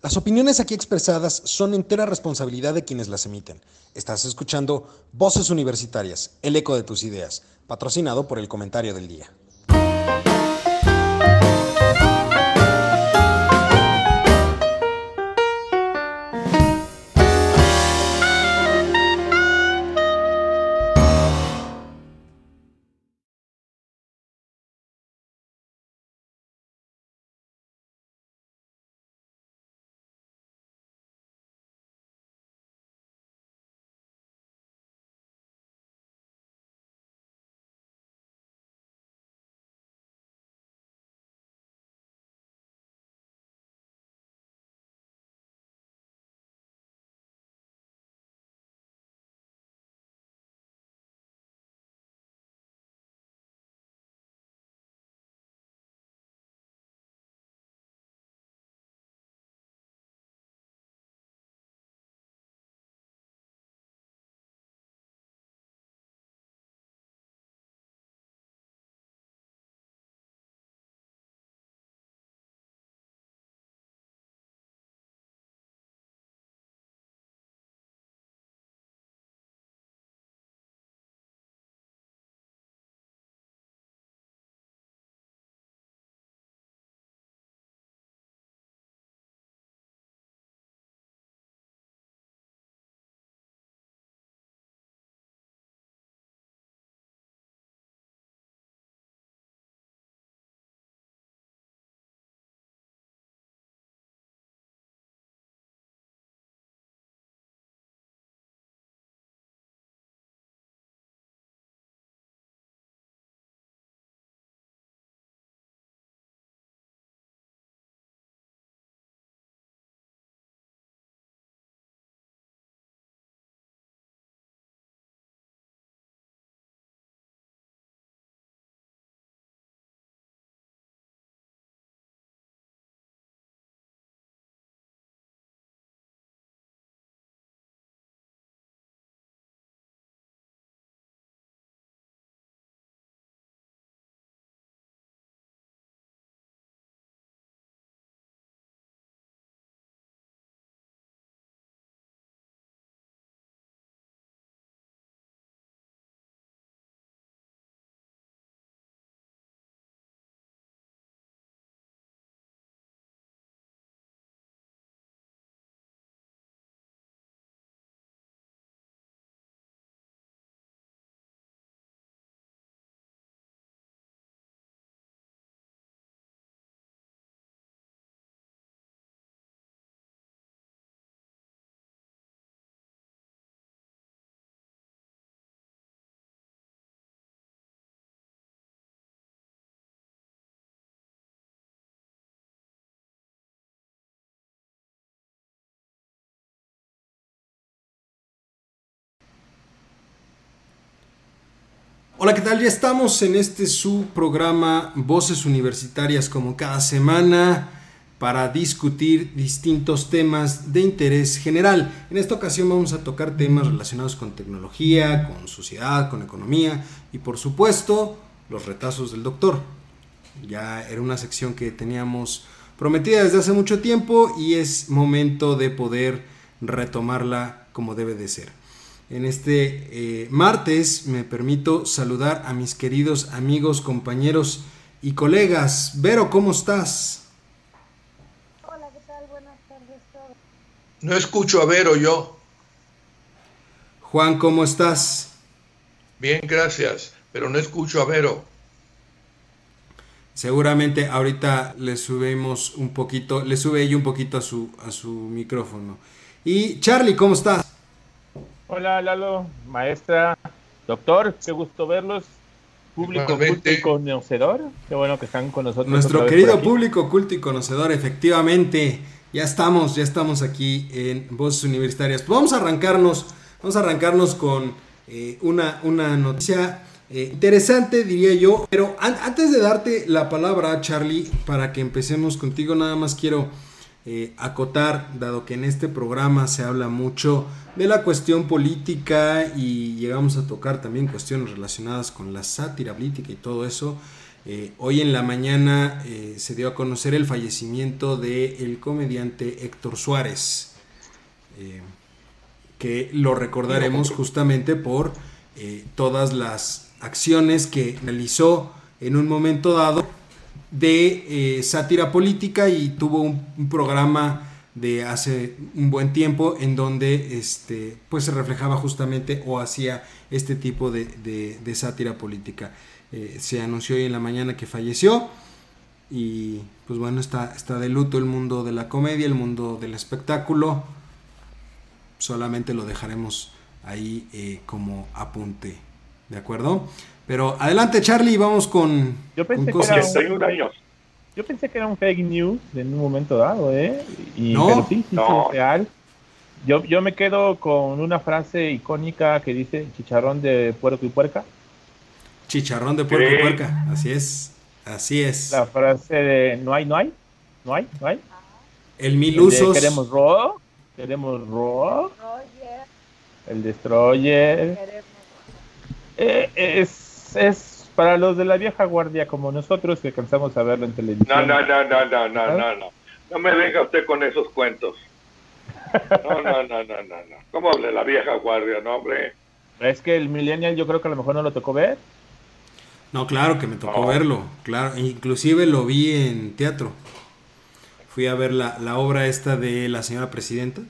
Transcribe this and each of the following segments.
Las opiniones aquí expresadas son entera responsabilidad de quienes las emiten. Estás escuchando Voces Universitarias, el eco de tus ideas, patrocinado por el comentario del día. Hola, ¿qué tal? Ya estamos en este su programa Voces Universitarias como cada semana para discutir distintos temas de interés general. En esta ocasión vamos a tocar temas relacionados con tecnología, con sociedad, con economía y por supuesto los retazos del doctor. Ya era una sección que teníamos prometida desde hace mucho tiempo y es momento de poder retomarla como debe de ser. En este eh, martes me permito saludar a mis queridos amigos, compañeros y colegas. Vero, ¿cómo estás? Hola, ¿qué tal? Buenas tardes. No escucho a Vero yo. Juan, ¿cómo estás? Bien, gracias, pero no escucho a Vero. Seguramente ahorita le subimos un poquito, le sube ella un poquito a su, a su micrófono. Y Charlie, ¿cómo estás? Hola Lalo, maestra, doctor, qué gusto verlos. Público culto y conocedor, qué bueno que están con nosotros. Nuestro querido público culto y conocedor, efectivamente, ya estamos, ya estamos aquí en Voces Universitarias. Pues vamos a arrancarnos, vamos a arrancarnos con eh, una, una noticia eh, interesante, diría yo. Pero antes de darte la palabra, Charlie, para que empecemos contigo, nada más quiero eh, acotar, dado que en este programa se habla mucho de la cuestión política y llegamos a tocar también cuestiones relacionadas con la sátira política y todo eso. Eh, hoy en la mañana eh, se dio a conocer el fallecimiento del comediante Héctor Suárez, que lo recordaremos justamente por todas las acciones que realizó en un momento dado de sátira política y tuvo un, programa de hace un buen tiempo en donde este, pues se reflejaba justamente o hacía este tipo de sátira política. Eh, se anunció hoy en la mañana que falleció. Y pues bueno, está, está de luto el mundo de la comedia, el mundo del espectáculo. Solamente lo dejaremos ahí eh, como apunte. ¿De acuerdo? Pero adelante Charlie, vamos con, Yo pensé Que era un, años. Yo pensé que era un fake news en un momento dado, ¿eh? Y, no, pero sí, sí, no. real. Yo, yo me quedo con una frase icónica que dice chicharrón de puerco y puerca. Chicharrón de puerco y puerca, así es, así es. La frase de no hay, no hay, no hay, no hay. El mil usos. queremos ro, queremos ro. El destroyer. Eh, es, es para los de la vieja guardia como nosotros que cansamos a verlo en televisión. No, no, no, no, no, no, no, no. No me venga usted con esos cuentos. No, no, no, no, no, no. ¿Cómo de la vieja guardia, no, hombre? Es que el millennial yo creo que a lo mejor no lo tocó ver. No, claro que me tocó verlo, claro, inclusive lo vi en teatro. Fui a ver la, la, obra esta de la señora presidenta.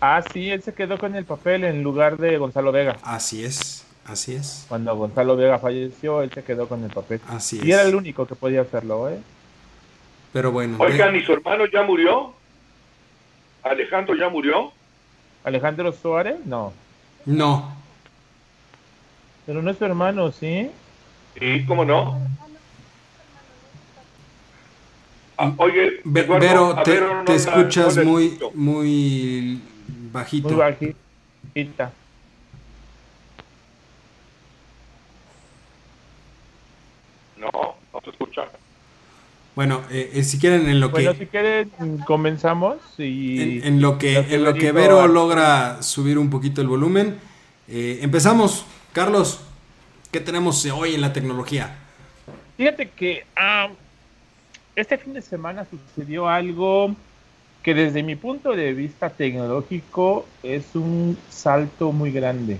Ah, sí, él se quedó con el papel en lugar de Gonzalo Vega. Así es, así es. Cuando Gonzalo Vega falleció, él se quedó con el papel. Así y era el único que podía hacerlo, ¿eh? Pero bueno. Oigan, ¿y su hermano ya murió? ¿Alejandro ya murió? ¿Alejandro Suárez? No. No, pero no es tu hermano, ¿sí? Sí, ¿cómo no? Ah, oye, Vero, te, escuchas muy, muy bajito. Muy bajita. No, no se escucha. Bueno, eh, eh, si quieren en lo bueno, que... si quieren comenzamos y... En, lo que, en lo que Vero logra subir un poquito el volumen, eh, empezamos. Carlos, ¿qué tenemos hoy en la tecnología? Fíjate que ah, este fin de semana sucedió algo que desde mi punto de vista tecnológico es un salto muy grande.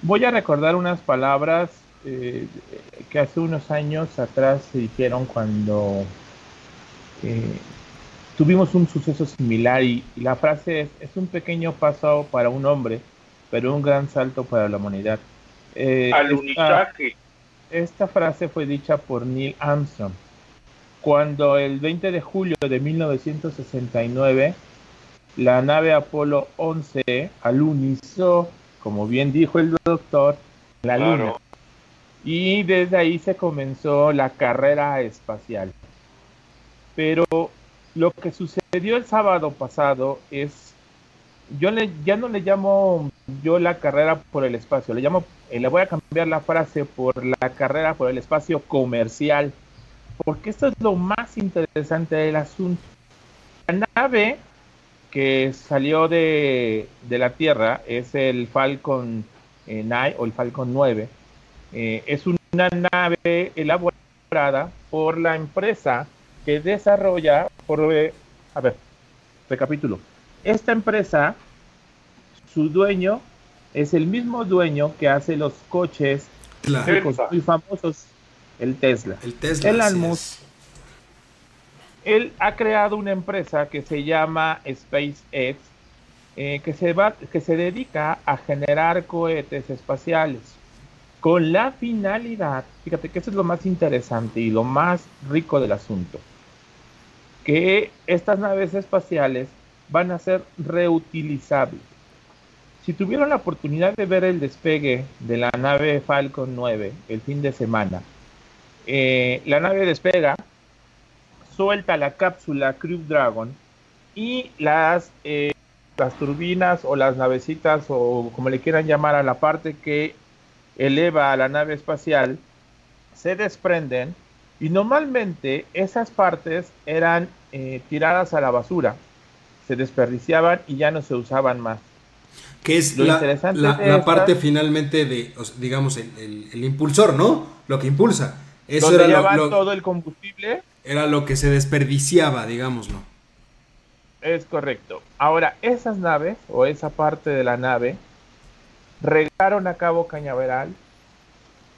Voy a recordar unas palabras eh, que hace unos años atrás se dijeron cuando eh, tuvimos un suceso similar y, y la frase es, es un pequeño paso para un hombre, pero un gran salto para la humanidad. Eh, esta, frase fue dicha por Neil Armstrong cuando el 20 de julio de 1969 la nave Apolo 11 alunizó, como bien dijo el doctor, la luna. Y desde ahí se comenzó la carrera espacial. Pero lo que sucedió el sábado pasado es, yo le, ya no le llamo yo la carrera por el espacio, le llamo eh, le voy a cambiar la frase por la carrera por el espacio comercial, porque esto es lo más interesante del asunto. La nave que salió de, la Tierra es el Falcon 9 eh, o el Falcon 9. Eh, es una nave elaborada por la empresa que desarrolla, por, a ver, recapítulo. Esta empresa, su dueño es el mismo dueño que hace los coches muy famosos, el Tesla. El Tesla. El Él ha creado una empresa que se llama SpaceX, eh, que, se va, que se dedica a generar cohetes espaciales con la finalidad, fíjate que eso es lo más interesante y lo más rico del asunto, que estas naves espaciales van a ser reutilizables. Si tuvieron la oportunidad de ver el despegue de la nave Falcon 9 el fin de semana, eh, la nave despega, suelta la cápsula Crew Dragon y las, eh, las turbinas o las navecitas o como le quieran llamar a la parte que eleva a la nave espacial se desprenden y normalmente esas partes eran eh, tiradas a la basura, se desperdiciaban y ya no se usaban más. Que es la, parte finalmente de, digamos, el, impulsor, ¿no? Lo que impulsa. Eso era lo, todo el combustible. Era lo que se desperdiciaba, digámoslo. Es correcto. Ahora, esas naves, o esa parte de la nave, regaron a Cabo Cañaveral,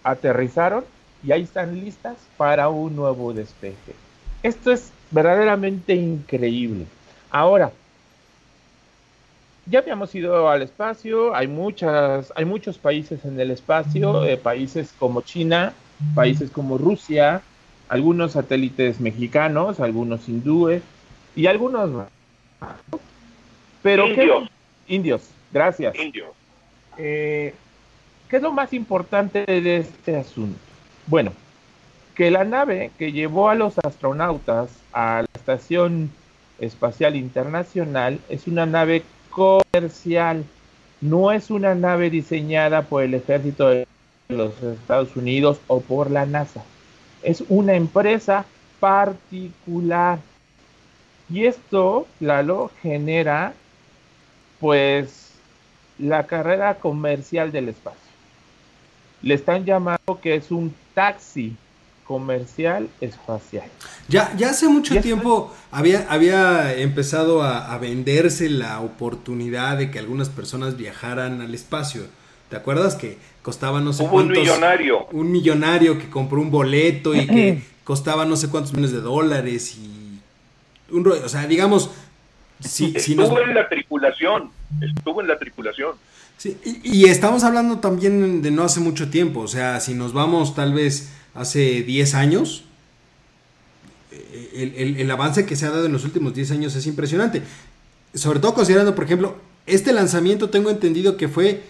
aterrizaron y ahí están listas para un nuevo despeje. Esto es verdaderamente increíble. Ahora, ya habíamos ido al espacio, hay muchas, hay muchos países en el espacio, eh, países como China, países como Rusia, algunos satélites mexicanos, algunos hindúes y algunos más. Pero indios. indios, gracias. Indios. Eh, ¿Qué es lo más importante de este asunto? Bueno, que la nave que llevó a los astronautas a la Estación Espacial Internacional es una nave comercial, no es una nave diseñada por el ejército de los Estados Unidos o por la NASA. Es una empresa particular. Y esto, Lalo, genera pues la carrera comercial del espacio. Le están llamando que es un taxi comercial espacial. Ya, ya hace mucho tiempo había, había empezado a, venderse la oportunidad de que algunas personas viajaran al espacio. ¿Te acuerdas que costaba no sé cuántos? Un millonario. Un millonario que compró un boleto y que costaba no sé cuántos millones de dólares y un o sea, digamos, estuvo en la tripulación, estuvo en la tripulación. Sí, y, y, estamos hablando también de no hace mucho tiempo, o sea, si nos vamos tal vez hace 10 años, el, avance que se ha dado en los últimos 10 años es impresionante. Sobre todo considerando, por ejemplo, este lanzamiento tengo entendido que fue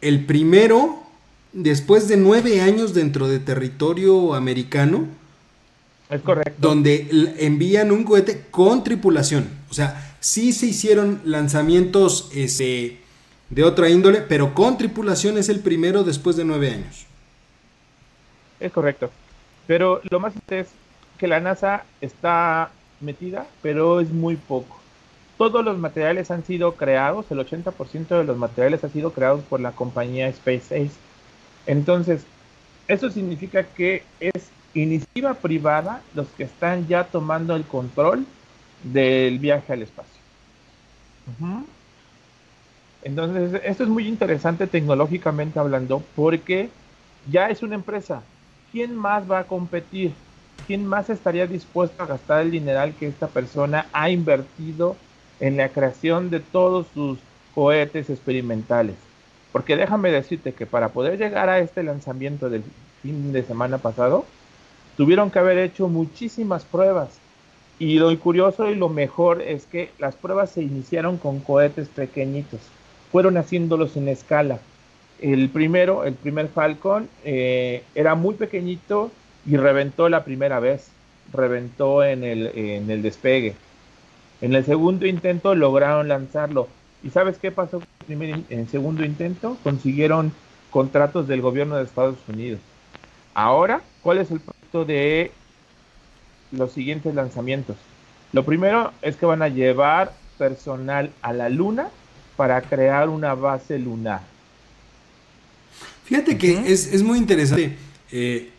el primero después de 9 años dentro de territorio americano. Es correcto. Donde envían un cohete con tripulación. O sea, sí se hicieron lanzamientos este, de otra índole, pero con tripulación es el primero después de 9 años. Es correcto. Pero lo más es que la NASA está metida, pero es muy poco. Todos los materiales han sido creados, el 80% de los materiales han sido creados por la compañía SpaceX. Entonces, eso significa que es iniciativa privada los que están ya tomando el control del viaje al espacio. Entonces, esto es muy interesante tecnológicamente hablando porque ya es una empresa, ¿quién más va a competir? ¿Quién más estaría dispuesto a gastar el dineral que esta persona ha invertido en la creación de todos sus cohetes experimentales? Porque déjame decirte que para poder llegar a este lanzamiento del fin de semana pasado, tuvieron que haber hecho muchísimas pruebas. Y lo curioso y lo mejor es que las pruebas se iniciaron con cohetes pequeñitos. Fueron haciéndolos en escala. El primero, el primer Falcon, eh, era muy pequeñito y reventó la primera vez. Reventó en el, en el despegue. En el segundo intento lograron lanzarlo. ¿Y sabes qué pasó en el segundo intento? Consiguieron contratos del gobierno de Estados Unidos. Ahora, ¿cuál es el proyecto de los siguientes lanzamientos? Lo primero es que van a llevar personal a la luna para crear una base lunar. Fíjate que es, muy interesante. Eh,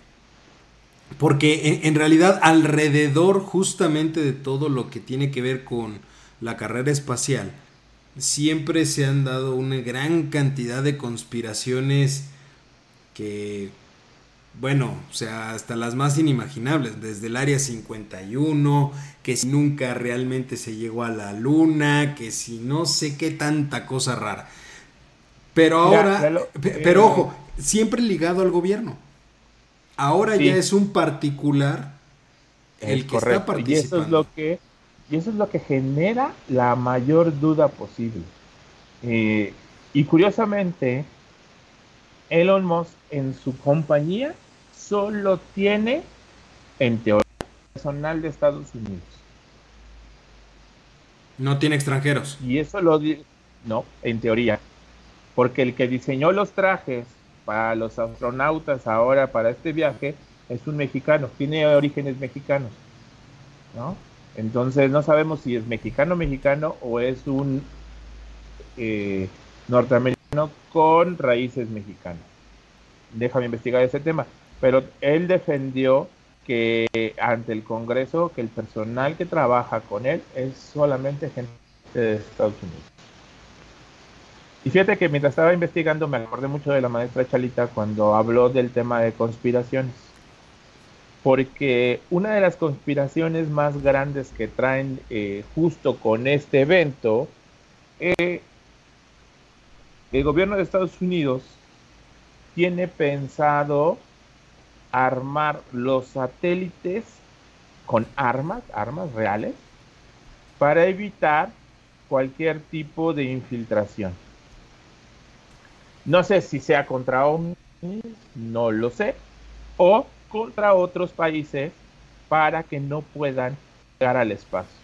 porque en, realidad alrededor justamente de todo lo que tiene que ver con la carrera espacial, siempre se han dado una gran cantidad de conspiraciones que, bueno, o sea, hasta las más inimaginables, desde el Área 51, que si nunca realmente se llegó a la Luna, que si no sé qué tanta cosa rara. Pero ahora, pero eh, ojo, siempre ligado al gobierno. Ahora ya es un particular el que está participando. Y eso es lo que, y eso es lo que genera la mayor duda posible. Eh, y curiosamente, Elon Musk en su compañía solo tiene, en teoría, personal de Estados Unidos. No tiene extranjeros. Y eso lo no, en teoría. Porque el que diseñó los trajes para los astronautas ahora para este viaje es un mexicano, tiene orígenes mexicanos, ¿no? Entonces no sabemos si es mexicano mexicano o es un eh, norteamericano con raíces mexicanas. Déjame investigar ese tema. Pero él defendió que ante el Congreso que el personal que trabaja con él es solamente gente de Estados Unidos. Y fíjate que mientras estaba investigando me acordé mucho de la maestra Chalita cuando habló del tema de conspiraciones. Porque una de las conspiraciones más grandes que traen eh, justo con este evento, eh, el gobierno de Estados Unidos tiene pensado armar los satélites con armas, armas reales, para evitar cualquier tipo de infiltración. No sé si sea contra OVNIs, no lo sé, o contra otros países para que no puedan llegar al espacio.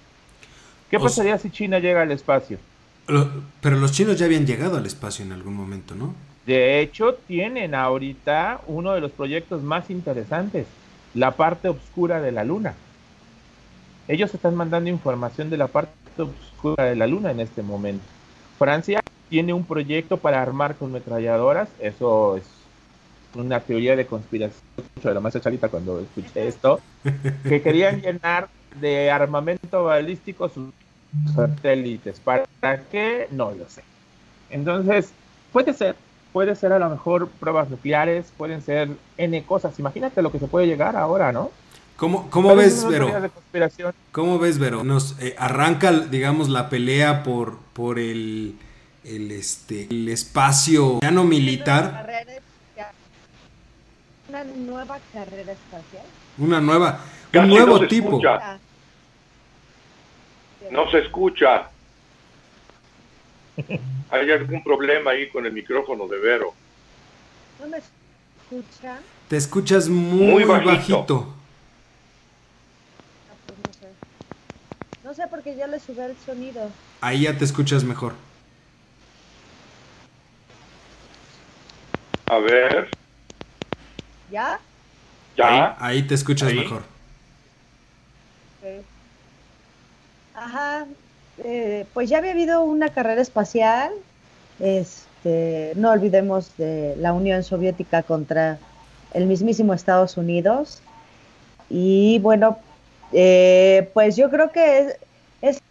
¿Qué pasaría si China llega al espacio? Pero los chinos ya habían llegado al espacio en algún momento, ¿no? De hecho, tienen ahorita uno de los proyectos más interesantes, la parte oscura de la Luna. Ellos están mandando información de la parte oscura de la Luna en este momento. Francia tiene un proyecto para armar con metralladoras, eso es una teoría de conspiración de la más Charita cuando escuché esto, que querían llenar de armamento balístico sus satélites. ¿Para qué? No lo sé. Entonces, puede ser, puede ser a lo mejor pruebas nucleares, pueden ser N cosas. Imagínate lo que se puede llegar ahora, ¿no? ¿Cómo, cómo ves, Vero? ¿Cómo ves, Vero? Nos eh, arranca, digamos, la pelea por, por el, el, este, el espacio ya no militar. Una nueva carrera espacial. Una nueva, un nuevo tipo. No se escucha. ¿Hay algún problema ahí con el micrófono de Vero? ¿No me escuchan? Te escuchas muy, bajito. Ah, pues no sé. No sé porque ya le subí el sonido. Ahí ya te escuchas mejor. A ver. ¿Ya? ¿Ya? Ahí, te escuchas mejor. Ajá, eh, pues ya había habido una carrera espacial, este, no olvidemos de la Unión Soviética contra el mismísimo Estados Unidos. Y bueno, eh, pues yo creo que es,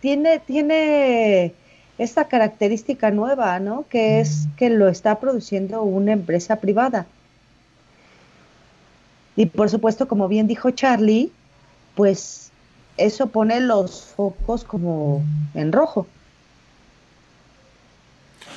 tiene, tiene esta característica nueva, ¿no? Que es que lo está produciendo una empresa privada. Y por supuesto, como bien dijo Charlie, pues eso pone los focos como en rojo.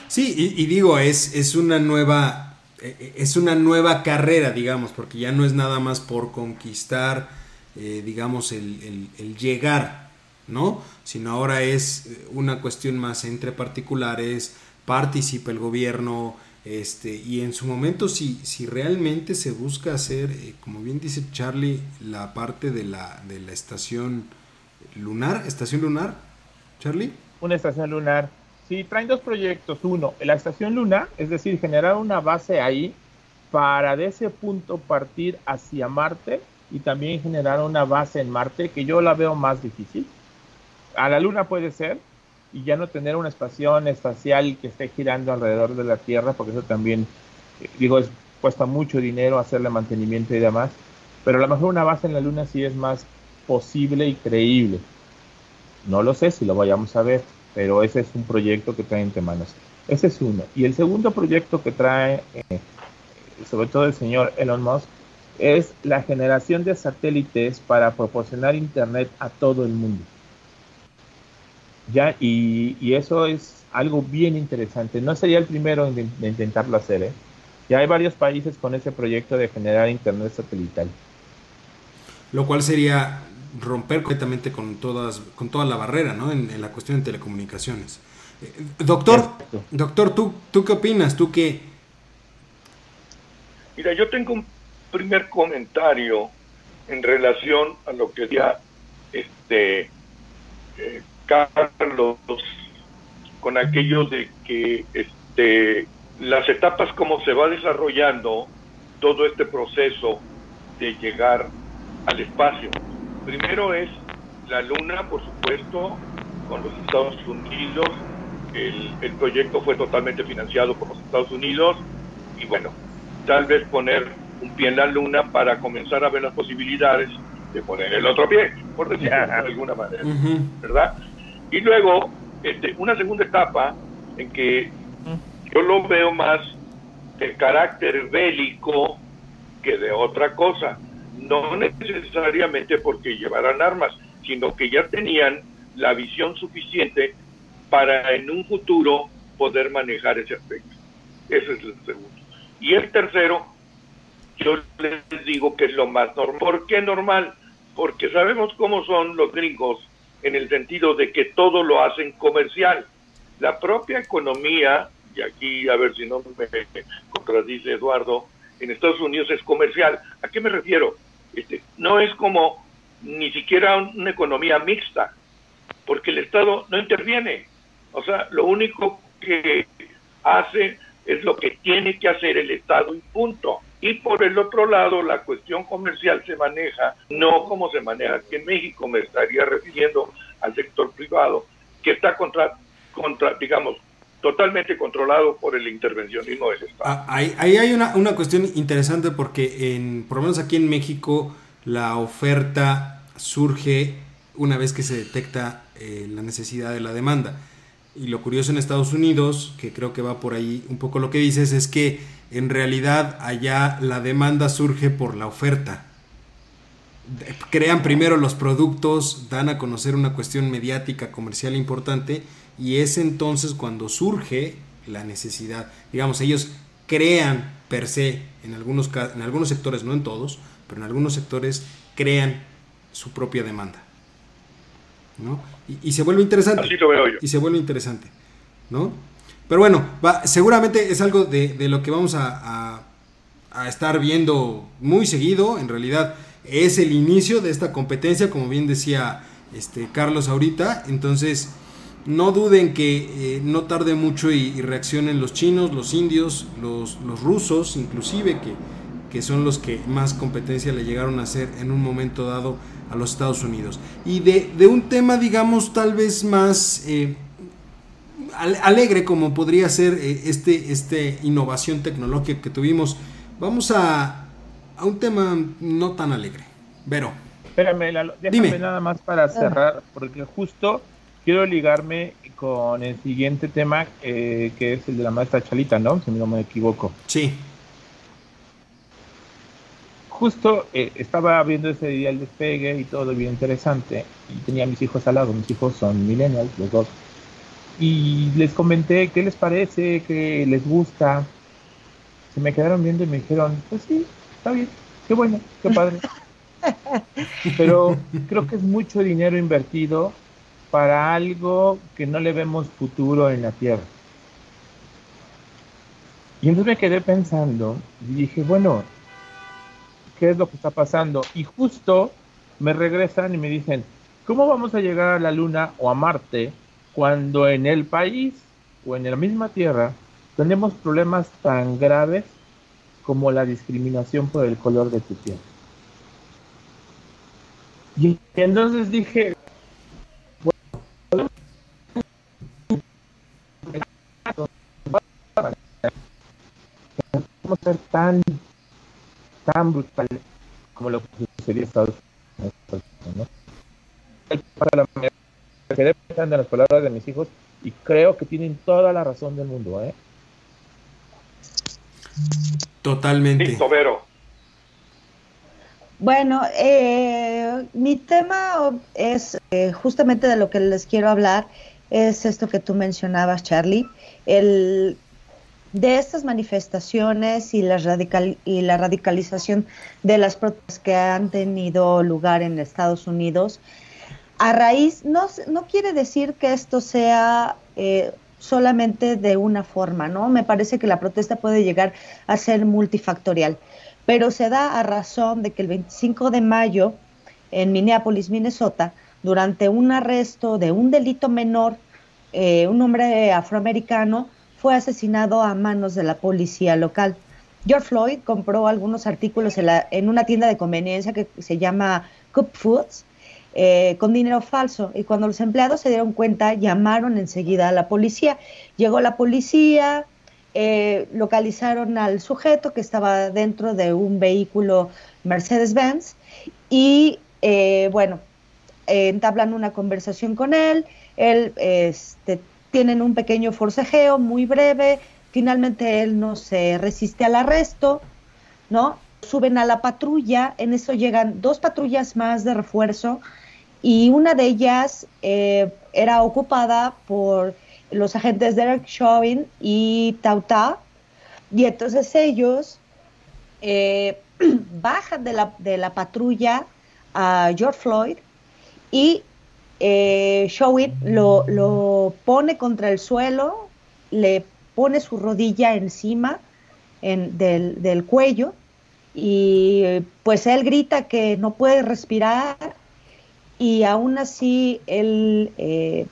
Sí, y, digo, es, es una nueva, e, e, es una nueva carrera, digamos, porque ya no es nada más por conquistar, eh, digamos, el, el, llegar, ¿no? Sino ahora es una cuestión más entre particulares, participa el gobierno, este, y en su momento, si, si realmente se busca hacer, eh, como bien dice Charlie, la parte de la, de la estación lunar, estación lunar, Charlie. Una estación lunar. Sí, traen dos proyectos. Uno, la estación lunar, es decir, generar una base ahí para de ese punto partir hacia Marte y también generar una base en Marte, que yo la veo más difícil. A la Luna puede ser, y ya no tener una estación espacial que esté girando alrededor de la Tierra, porque eso también, eh, digo, es, cuesta mucho dinero hacerle mantenimiento y demás, pero a lo mejor una base en la Luna sí es más posible y creíble. No lo sé si lo vayamos a ver, pero ese es un proyecto que trae entre manos. Ese es uno. Y el segundo proyecto que trae, eh, sobre todo el señor Elon Musk, es la generación de satélites para proporcionar Internet a todo el mundo. Ya, y, eso es algo bien interesante. No sería el primero en, intentarlo hacer. ¿eh? Ya hay varios países con ese proyecto de generar Internet satelital. Lo cual sería romper completamente con todas con toda la barrera ¿no? en, la cuestión de telecomunicaciones. Eh, doctor, doctor, ¿tú, ¿tú qué opinas? ¿Tú qué? Mira, yo tengo un primer comentario en relación a lo que decía este eh, Carlos con aquello de que este, las etapas como se va desarrollando todo este proceso de llegar al espacio. Primero es la Luna, por supuesto, con los Estados Unidos, el, el proyecto fue totalmente financiado por los Estados Unidos y bueno, tal vez poner un pie en la luna para comenzar a ver las posibilidades de poner el otro pie, por decirlo de alguna manera, ¿verdad? Y luego, este, una segunda etapa en que yo lo veo más de carácter bélico que de otra cosa, no necesariamente porque llevaran armas, sino que ya tenían la visión suficiente para en un futuro poder manejar ese aspecto. Ese es el segundo. Y el tercero, yo les digo que es lo más normal. ¿Por qué normal? Porque sabemos cómo son los gringos en el sentido de que todo lo hacen comercial. La propia economía, y aquí a ver si no me contradice Eduardo, en Estados Unidos es comercial. ¿A qué me refiero? Este, no es como ni siquiera una economía mixta, porque el Estado no interviene. O sea, lo único que hace es lo que tiene que hacer el Estado y punto. Y por el otro lado, la cuestión comercial se maneja no como se maneja aquí en México, me estaría refiriendo al sector privado, que está contra, contra digamos, totalmente controlado por el intervencionismo del Estado. Ah, ahí, hay una, una, cuestión interesante porque en, por lo menos aquí en México la oferta surge una vez que se detecta eh, la necesidad de la demanda. Y lo curioso en Estados Unidos, que creo que va por ahí un poco lo que dices, es que en realidad allá la demanda surge por la oferta. Crean primero los productos, dan a conocer una cuestión mediática, comercial importante, y es entonces cuando surge la necesidad. Digamos, ellos crean per se, en algunos, en algunos sectores, no en todos, pero en algunos sectores crean su propia demanda. ¿no? Y, se vuelve interesante. Y se vuelve interesante, ¿no? Pero bueno, seguramente es algo de, lo que vamos a, a, estar viendo muy seguido. En realidad es el inicio de esta competencia, como bien decía este Carlos ahorita. Entonces, no duden que eh, no tarde mucho y, reaccionen los chinos, los indios, los, los rusos, inclusive, que, que son los que más competencia le llegaron a hacer en un momento dado a los Estados Unidos. Y de, un tema, digamos, tal vez más eh, alegre como podría ser eh, este, este innovación tecnológica que tuvimos, vamos a, a un tema no tan alegre. Vero. Espérame, déjame nada más para ah. cerrar, porque justo quiero ligarme con el siguiente tema, eh, que es el de la maestra Chalita, ¿no? Si no me equivoco. Sí justo eh, estaba viendo ese día el despegue y todo bien interesante y tenía a mis hijos al lado, mis hijos son millennials, los dos, y les comenté qué les parece, qué les gusta, se me quedaron viendo y me dijeron, pues sí, está bien, qué bueno, qué padre. Pero creo que es mucho dinero invertido para algo que no le vemos futuro en la Tierra. Y entonces me quedé pensando y dije, bueno, qué es lo que está pasando. Y justo me regresan y me dicen, ¿cómo vamos a llegar a la Luna o a Marte cuando en el país o en la misma Tierra tenemos problemas tan graves como la discriminación por el color de tu piel? Y entonces dije, a ser tan tan brutal como lo que sucedió en Estados Unidos. Para la quedé pensando en las palabras de mis hijos y creo que tienen toda la razón del mundo. ¿eh? Totalmente. Bueno, eh, mi tema es eh, justamente de lo que les quiero hablar, es esto que tú mencionabas, Charlie, el de estas manifestaciones y la, radical, y la radicalización de las protestas que han tenido lugar en Estados Unidos, a raíz, no, no quiere decir que esto sea eh, solamente de una forma, ¿no? Me parece que la protesta puede llegar a ser multifactorial, pero se da a razón de que el 25 de mayo en Minneapolis, Minnesota, durante un arresto de un delito menor, eh, un hombre afroamericano fue asesinado a manos de la policía local. George Floyd compró algunos artículos en, una tienda de conveniencia que se llama Cup Foods eh, con dinero falso. Y cuando los empleados se dieron cuenta, llamaron enseguida a la policía. Llegó la policía, eh, localizaron al sujeto que estaba dentro de un vehículo Mercedes-Benz y eh, bueno, entablan una conversación con él, él este, tienen un pequeño forcejeo muy breve, finalmente él no se resiste al arresto, ¿no? Suben a la patrulla, en eso llegan dos patrullas más de refuerzo y una de ellas eh, era ocupada por los agentes Derek Chauvin y Tauta, y entonces ellos eh, bajan de la, de la, patrulla a George Floyd y eh, Chauvin lo, lo, pone contra el suelo, le pone su rodilla encima en, del, del cuello y pues él grita que no puede respirar y aún así él eh,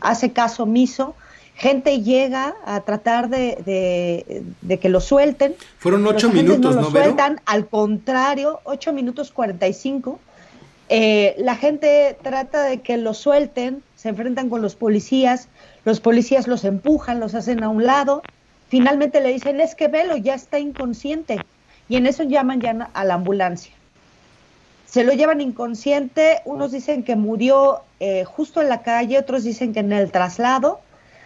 hace caso omiso. Gente llega a tratar de, que lo suelten. Fueron ocho minutos, ¿no? Lo sueltan, al contrario, ocho minutos cuarenta y cinco. Eh, la gente trata de que lo suelten, se enfrentan con los policías, los policías los empujan, los hacen a un lado. Finalmente le dicen, es que velo, ya está inconsciente. Y en eso llaman ya a la ambulancia se lo llevan inconsciente, unos dicen que murió eh, justo en la calle, otros dicen que en el traslado.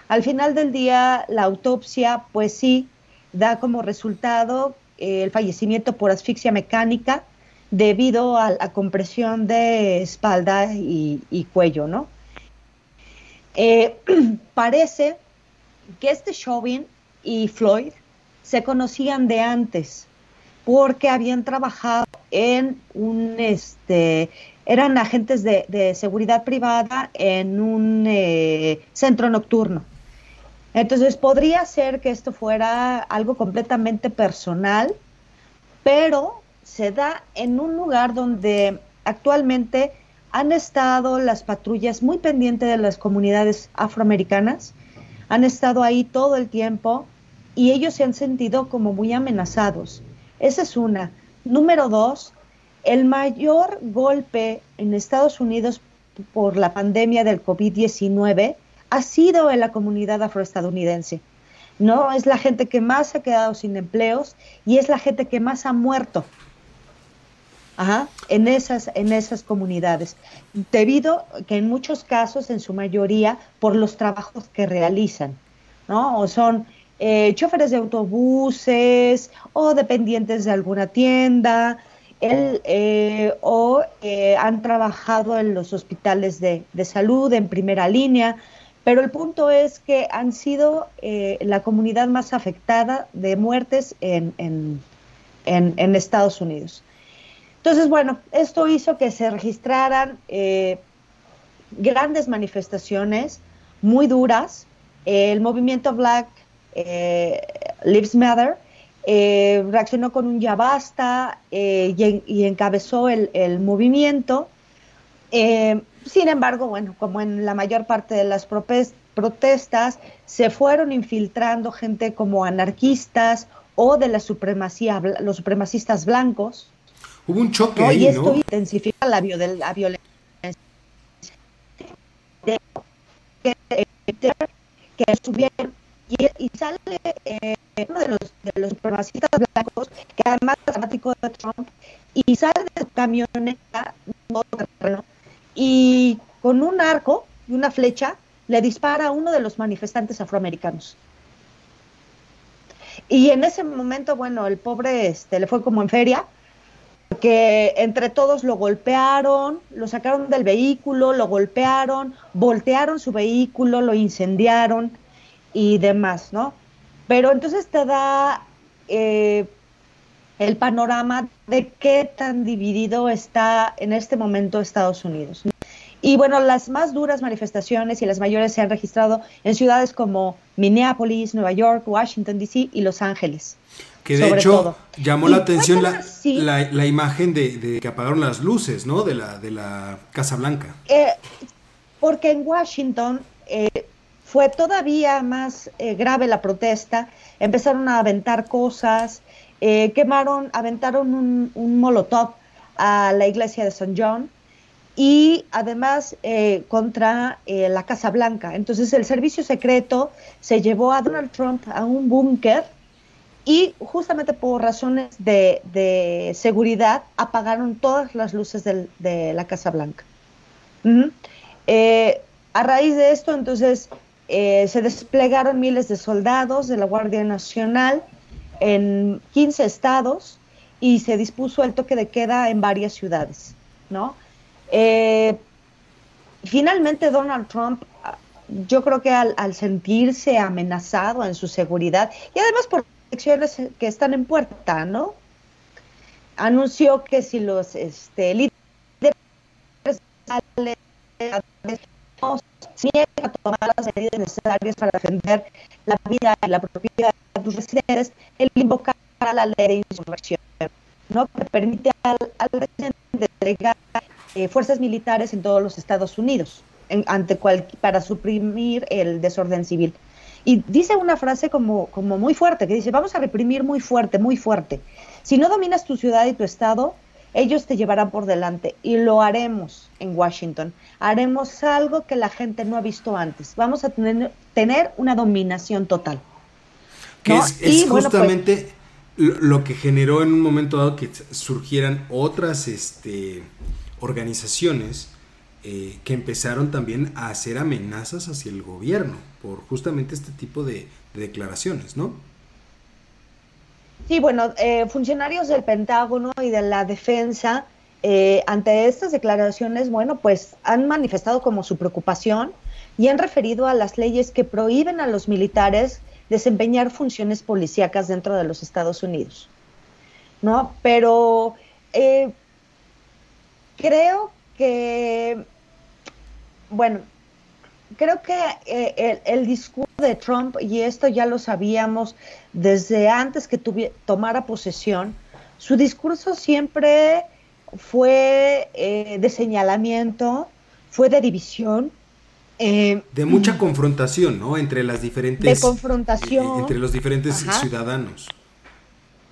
Al final del día, la autopsia, pues sí, da como resultado eh, el fallecimiento por asfixia mecánica debido a la compresión de espalda y, cuello, ¿no? Eh, parece que este Chauvin y Floyd se conocían de antes porque habían trabajado en un, este, eran agentes de, seguridad privada en un eh, centro nocturno. Entonces podría ser que esto fuera algo completamente personal, pero se da en un lugar donde actualmente han estado las patrullas muy pendientes de las comunidades afroamericanas, han estado ahí todo el tiempo y ellos se han sentido como muy amenazados. Esa es una. Número dos, el mayor golpe en Estados Unidos por la pandemia del COVID-19 ha sido en la comunidad afroestadounidense. No es la gente que más ha quedado sin empleos y es la gente que más ha muerto en, esas, en esas comunidades, debido que en muchos casos, en su mayoría, por los trabajos que realizan, ¿no? O son eh, choferes de autobuses o dependientes de alguna tienda, eh, o eh, han trabajado en los hospitales de, salud en primera línea, pero el punto es que han sido la comunidad más afectada de muertes en, en, Estados Unidos. Entonces, bueno, esto hizo que se registraran grandes manifestaciones muy duras. el movimiento Black eh, Lives Matter, eh, reaccionó con un ya basta eh, y, encabezó el, movimiento. sin embargo, bueno, como en la mayor parte de las protestas, se fueron infiltrando gente como anarquistas o de la supremacía, los supremacistas blancos. Hubo un choque ahí, Y esto intensifica la, la violencia. Que, y, sale eh, uno de los, de los blancos, que además es fanático de Trump, y sale de su camioneta y con un arco y una flecha le dispara a uno de los manifestantes afroamericanos. Y en ese momento, bueno, el pobre este, le fue como en feria, que entre todos lo golpearon, lo sacaron del vehículo, lo golpearon, voltearon su vehículo, lo incendiaron y demás, ¿no? Pero entonces te da eh, el panorama de qué tan dividido está en este momento Estados Unidos. Y bueno, las más duras manifestaciones y las mayores se han registrado en ciudades como Minneapolis, Nueva York, Washington, D.C. y Los Ángeles. Que de hecho llamó la atención la, imagen de, que apagaron las luces, ¿no? De la, de la Casa Blanca. Eh, porque en Washington eh, fue todavía más eh, grave la protesta, empezaron a aventar cosas, eh, quemaron, aventaron un, molotov a la iglesia de San John y además eh, contra eh, la Casa Blanca. Entonces el servicio secreto se llevó a Donald Trump a un búnker y justamente por razones de, seguridad apagaron todas las luces de la Casa Blanca. Eh, a raíz de esto, entonces, se desplegaron miles de soldados de la Guardia Nacional en 15 estados y se dispuso el toque de queda en varias ciudades, ¿no? Eh, finalmente Donald Trump, yo creo que al, sentirse amenazado en su seguridad y además por elecciones que están en puerta, ¿no? Anunció que si los este, líderes niegan a tomar las medidas necesarias para defender la vida y la propiedad de sus residentes, él invocará la ley de insurrección, ¿no? que permite al, al presidente entregar eh, fuerzas militares en todos los Estados Unidos ante para suprimir el desorden civil. Y dice una frase como, como muy fuerte, que dice, vamos a reprimir muy fuerte, muy fuerte. Si no dominas tu ciudad y tu estado, ellos te llevarán por delante y lo haremos en Washington. Haremos algo que la gente no ha visto antes. Vamos a tener, tener una dominación total. Que es, pues justamente lo que generó en un momento dado que surgieran otras este, organizaciones eh, que empezaron también a hacer amenazas hacia el gobierno por justamente este tipo de, declaraciones, ¿no? Sí, bueno, eh, funcionarios del Pentágono y de la defensa eh, ante estas declaraciones, bueno, pues han manifestado como su preocupación y han referido a las leyes que prohíben a los militares desempeñar funciones policíacas dentro de los Estados Unidos, ¿no? Pero creo que, bueno, creo que eh, el, discurso de Trump, y esto ya lo sabíamos desde antes que tomara posesión, su discurso siempre fue eh, de señalamiento, fue de división. Eh, de mucha confrontación, ¿no? Entre las diferentes... De confrontación. entre los diferentes ciudadanos.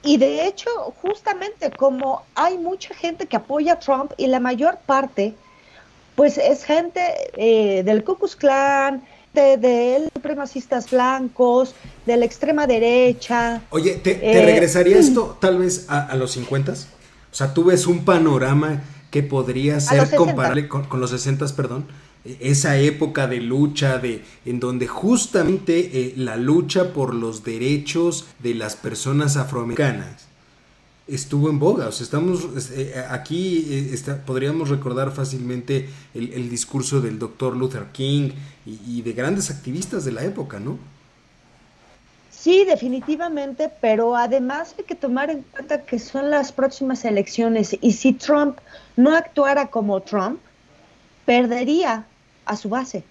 Y de hecho, justamente como hay mucha gente que apoya a Trump y la mayor parte, pues es gente eh, del Ku Klux Klan, de, supremacistas blancos, de la extrema derecha. Oye, ¿te, eh, regresaría esto tal vez a, los 50? O sea, tú ves un panorama que podría ser comparable con, con los 60, perdón, esa época de lucha de en donde justamente eh, la lucha por los derechos de las personas afroamericanas estuvo en boga. O sea, estamos eh, aquí eh, podríamos recordar fácilmente el, discurso del doctor Luther King y, y, de grandes activistas de la época, ¿no? Sí, definitivamente, pero además hay que tomar en cuenta que son las próximas elecciones y si Trump no actuara como Trump, perdería a su base.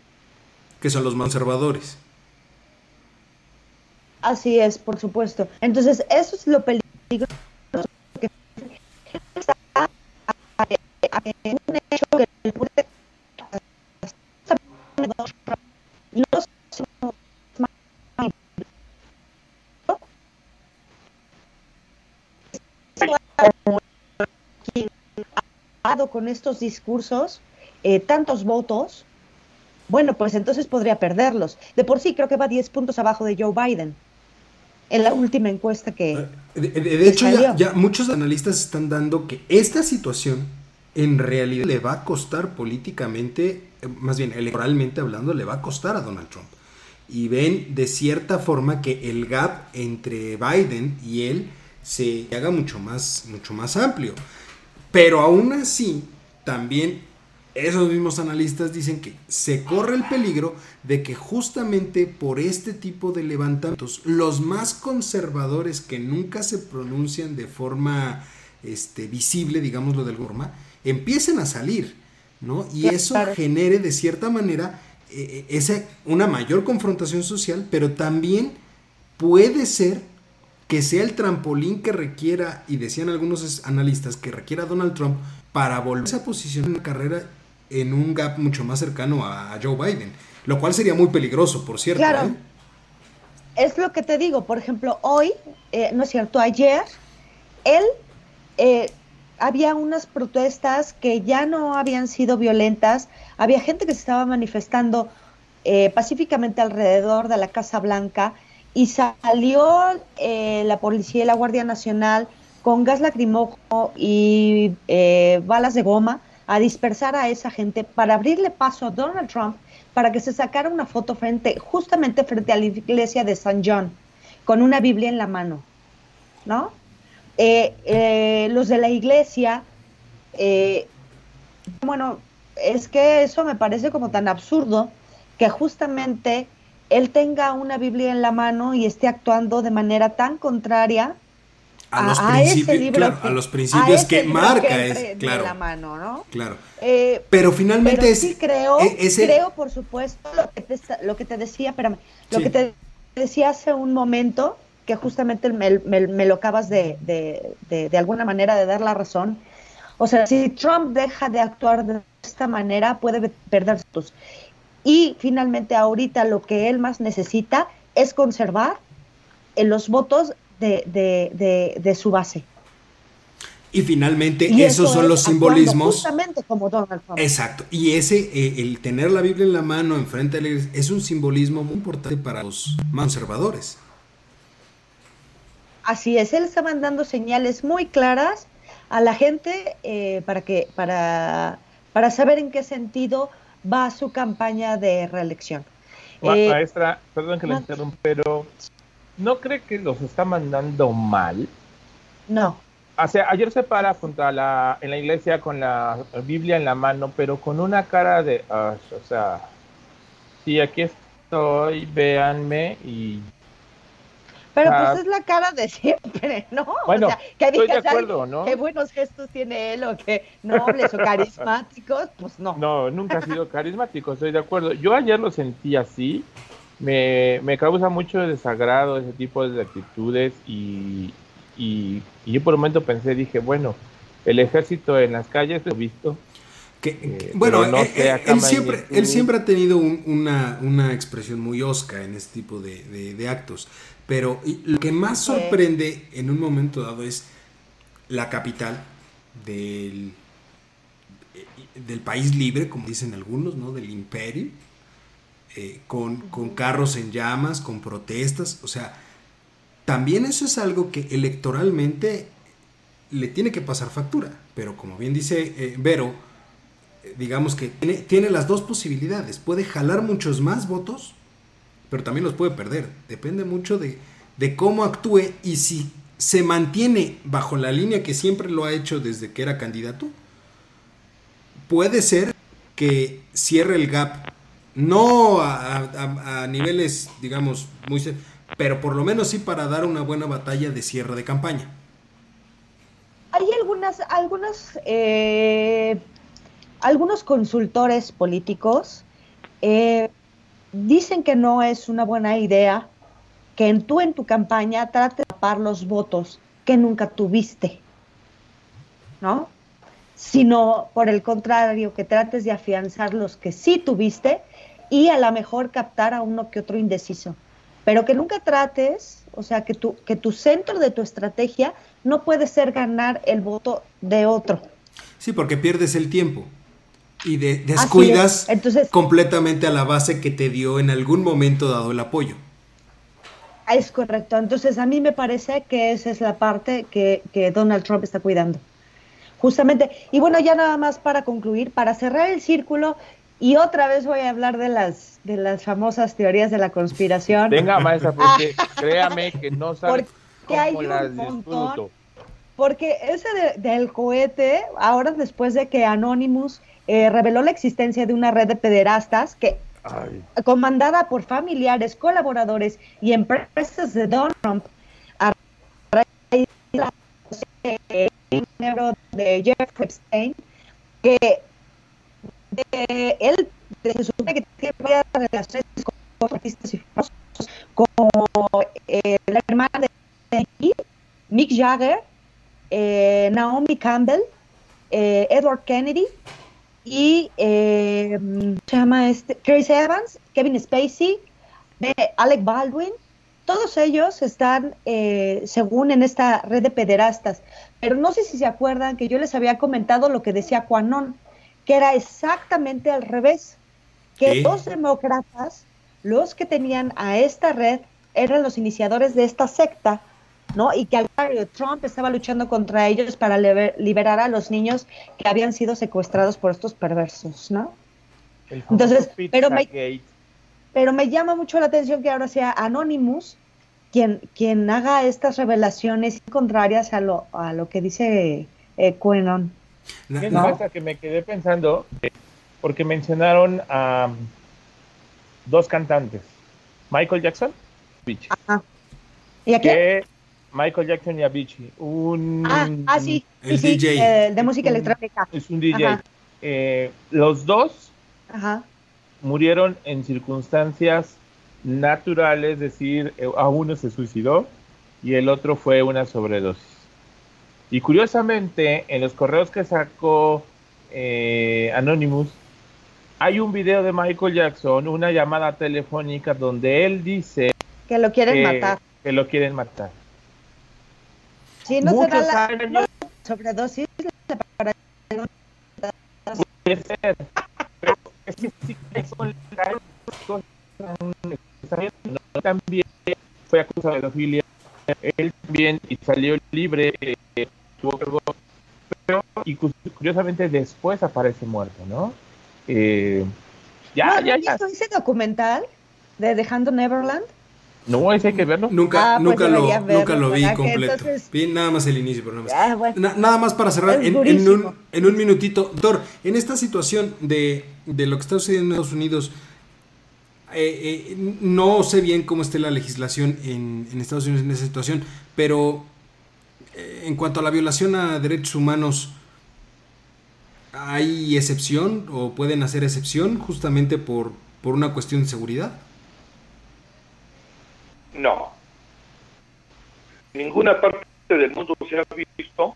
Que son los conservadores. Así es, por supuesto. Entonces, eso es lo peligroso. Que está un hecho que puede no con estos discursos eh, tantos votos bueno, pues entonces podría perderlos. De por sí creo que va 10 puntos abajo de Joe Biden en la última encuesta que... Ah, de, hecho, ya, muchos analistas están dando que esta situación en realidad le va a costar políticamente, eh, más bien electoralmente hablando, le va a costar a Donald Trump. Y ven de cierta forma que el gap entre Biden y él se haga mucho más, mucho más amplio. Pero aún así, también esos mismos analistas dicen que se corre el peligro de que justamente por este tipo de levantamientos, los más conservadores que nunca se pronuncian de forma este, visible, digámoslo de alguna forma, empiecen a salir, ¿no? Y eso genere de cierta manera eh, eh, esa, una mayor confrontación social, pero también puede ser que sea el trampolín que requiera, y decían algunos analistas, que requiera Donald Trump para volverse a posicionar en la carrera en un gap mucho más cercano a, Joe Biden, lo cual sería muy peligroso, por cierto. Claro. ¿eh? Es lo que te digo, por ejemplo, hoy, eh, no es cierto, ayer, él, eh, había unas protestas que ya no habían sido violentas, había gente que se estaba manifestando eh, pacíficamente alrededor de la Casa Blanca y salió eh, la policía y la Guardia Nacional con gas lacrimógeno y eh, balas de goma a dispersar a esa gente para abrirle paso a Donald Trump para que se sacara una foto frente, justamente frente a la iglesia de San John, con una Biblia en la mano, ¿no? Los de la iglesia, bueno, es que eso me parece como tan absurdo que justamente él tenga una Biblia en la mano y esté actuando de manera tan contraria a, los principios, a los principios que marca es, claro, la mano, ¿no? Claro. Eh, pero finalmente es, sí creo, e, creo por supuesto lo que te, lo que te decía, espérame, lo que te decía hace un momento que justamente me, me, lo acabas de, de, de, de alguna manera de dar la razón. O sea, si Trump deja de actuar de esta manera, puede perder sus y finalmente ahorita lo que él más necesita es conservar en los votos de, su base. Y finalmente esos son los simbolismos. Justamente como Donald Trump. Exacto. Y ese, eh, el tener la Biblia en la mano enfrente de la iglesia, es un simbolismo muy importante para los conservadores. Así es, él está mandando señales muy claras a la gente eh, para que, para, para saber en qué sentido va su campaña de reelección. Eh, maestra, perdón que le interrumpa, pero ¿no cree que los está mandando mal? No. O sea, ayer se para junto a la, en la iglesia con la Biblia en la mano, pero con una cara de, o sea, sí, aquí estoy, véanme y pero pues es la cara de siempre, ¿no? Bueno, o sea, que estoy de acuerdo, ¿no? Qué buenos gestos tiene él o qué nobles o carismáticos, pues no. No, nunca ha sido carismático, estoy de acuerdo. Yo ayer lo sentí así, me, me causa mucho desagrado ese tipo de actitudes y, y, yo por un momento pensé, dije, bueno, el ejército en las calles lo he visto, que, eh, bueno, no eh, eh, él, siempre, él siempre ha tenido una, una, expresión muy osca en este tipo de, de, de actos. Pero lo que más sorprende en un momento dado es la capital del, del país libre, como dicen algunos, ¿no? Del imperio, eh, con, con, carros en llamas, con protestas. O sea, también eso es algo que electoralmente le tiene que pasar factura. Pero como bien dice eh, Vero, eh, digamos que tiene, tiene las dos posibilidades. Puede jalar muchos más votos pero también los puede perder. Depende mucho de, cómo actúe y si se mantiene bajo la línea que siempre lo ha hecho desde que era candidato, puede ser que cierre el gap, no a, niveles, digamos, muy... Pero por lo menos sí para dar una buena batalla de cierre de campaña. Hay algunas, algunas, eh, algunos consultores políticos eh, dicen que no es una buena idea que en tú en tu campaña trates de tapar los votos que nunca tuviste, ¿no? Sino por el contrario, que trates de afianzar los que sí tuviste y a lo mejor captar a uno que otro indeciso. Pero que nunca trates, o sea, que tu, que tu centro de tu estrategia no puede ser ganar el voto de otro. Sí, porque pierdes el tiempo y descuidas completamente a la base que te dio en algún momento dado el apoyo. Es correcto. Entonces a mí me parece que esa es la parte que, Donald Trump está cuidando. Justamente. Y bueno, ya nada más para concluir, para cerrar el círculo, y otra vez voy a hablar de las, de las famosas teorías de la conspiración. Venga, maestra, porque créame que no sabe cómo hay las disfruto. Porque ese del cohete, ahora después de que Anonymous eh, reveló la existencia de una red de pederastas que comandada por familiares, colaboradores y empresas de Donald Trump a raíz de de Jeffrey Epstein, que él se supone que tiene varias relaciones con artistas y famosos, como eh, la hermana de Mick Jagger, eh, Naomi Campbell, Edward Kennedy y eh, se llama este Chris Evans, Kevin Spacey, Alec Baldwin. Todos ellos están, eh, según en esta red de pederastas, pero no sé si se acuerdan que yo les había comentado lo que decía Quanon, que era exactamente al revés, que los demócratas, los que tenían a esta red, eran los iniciadores de esta secta, ¿no? Y que al contrario, Trump estaba luchando contra ellos para liberar a los niños que habían sido secuestrados por estos perversos, ¿no? Entonces, pero me, pero me llama mucho la atención que ahora sea Anonymous quien, quien haga estas revelaciones contrarias a lo, a lo que dice eh, Quenon. ¿Qué pasa? Que me quedé pensando, porque mencionaron a dos cantantes, Michael Jackson y ¿Y a qué? Michael Jackson y Avicii. Un, ah, ah sí, el DJ. Eh, de música electrónica. Es un DJ. Eh, los dos Ajá murieron en circunstancias naturales, es decir, eh, a uno se suicidó y el otro fue una sobredosis. Y curiosamente, en los correos que sacó eh, Anonymous, hay un video de Michael Jackson, una llamada telefónica donde él dice que lo quieren matar. Que lo quieren matar. Sí, no Muchos será la sobredosis Puede ser también fue acusado de pedofilia, él también y salió libre, eh, pero y curiosamente después aparece muerto, ¿no? Eh, ya, ya, ya. ese documental de Dejando Neverland? No, ese hay que verlo. Nunca, ah, pues nunca, lo, nunca lo vi completo. Vi nada más el inicio, pero nada más. Ah, nada más para cerrar, en, un, en un minutito. Doctor, en esta situación de, de lo que está sucediendo en Estados Unidos, eh, eh, no sé bien cómo esté la legislación en, en Estados Unidos en esa situación, pero eh, en cuanto a la violación a derechos humanos, ¿hay excepción o pueden hacer excepción justamente por, por una cuestión de seguridad? No. Ninguna parte del mundo se ha visto,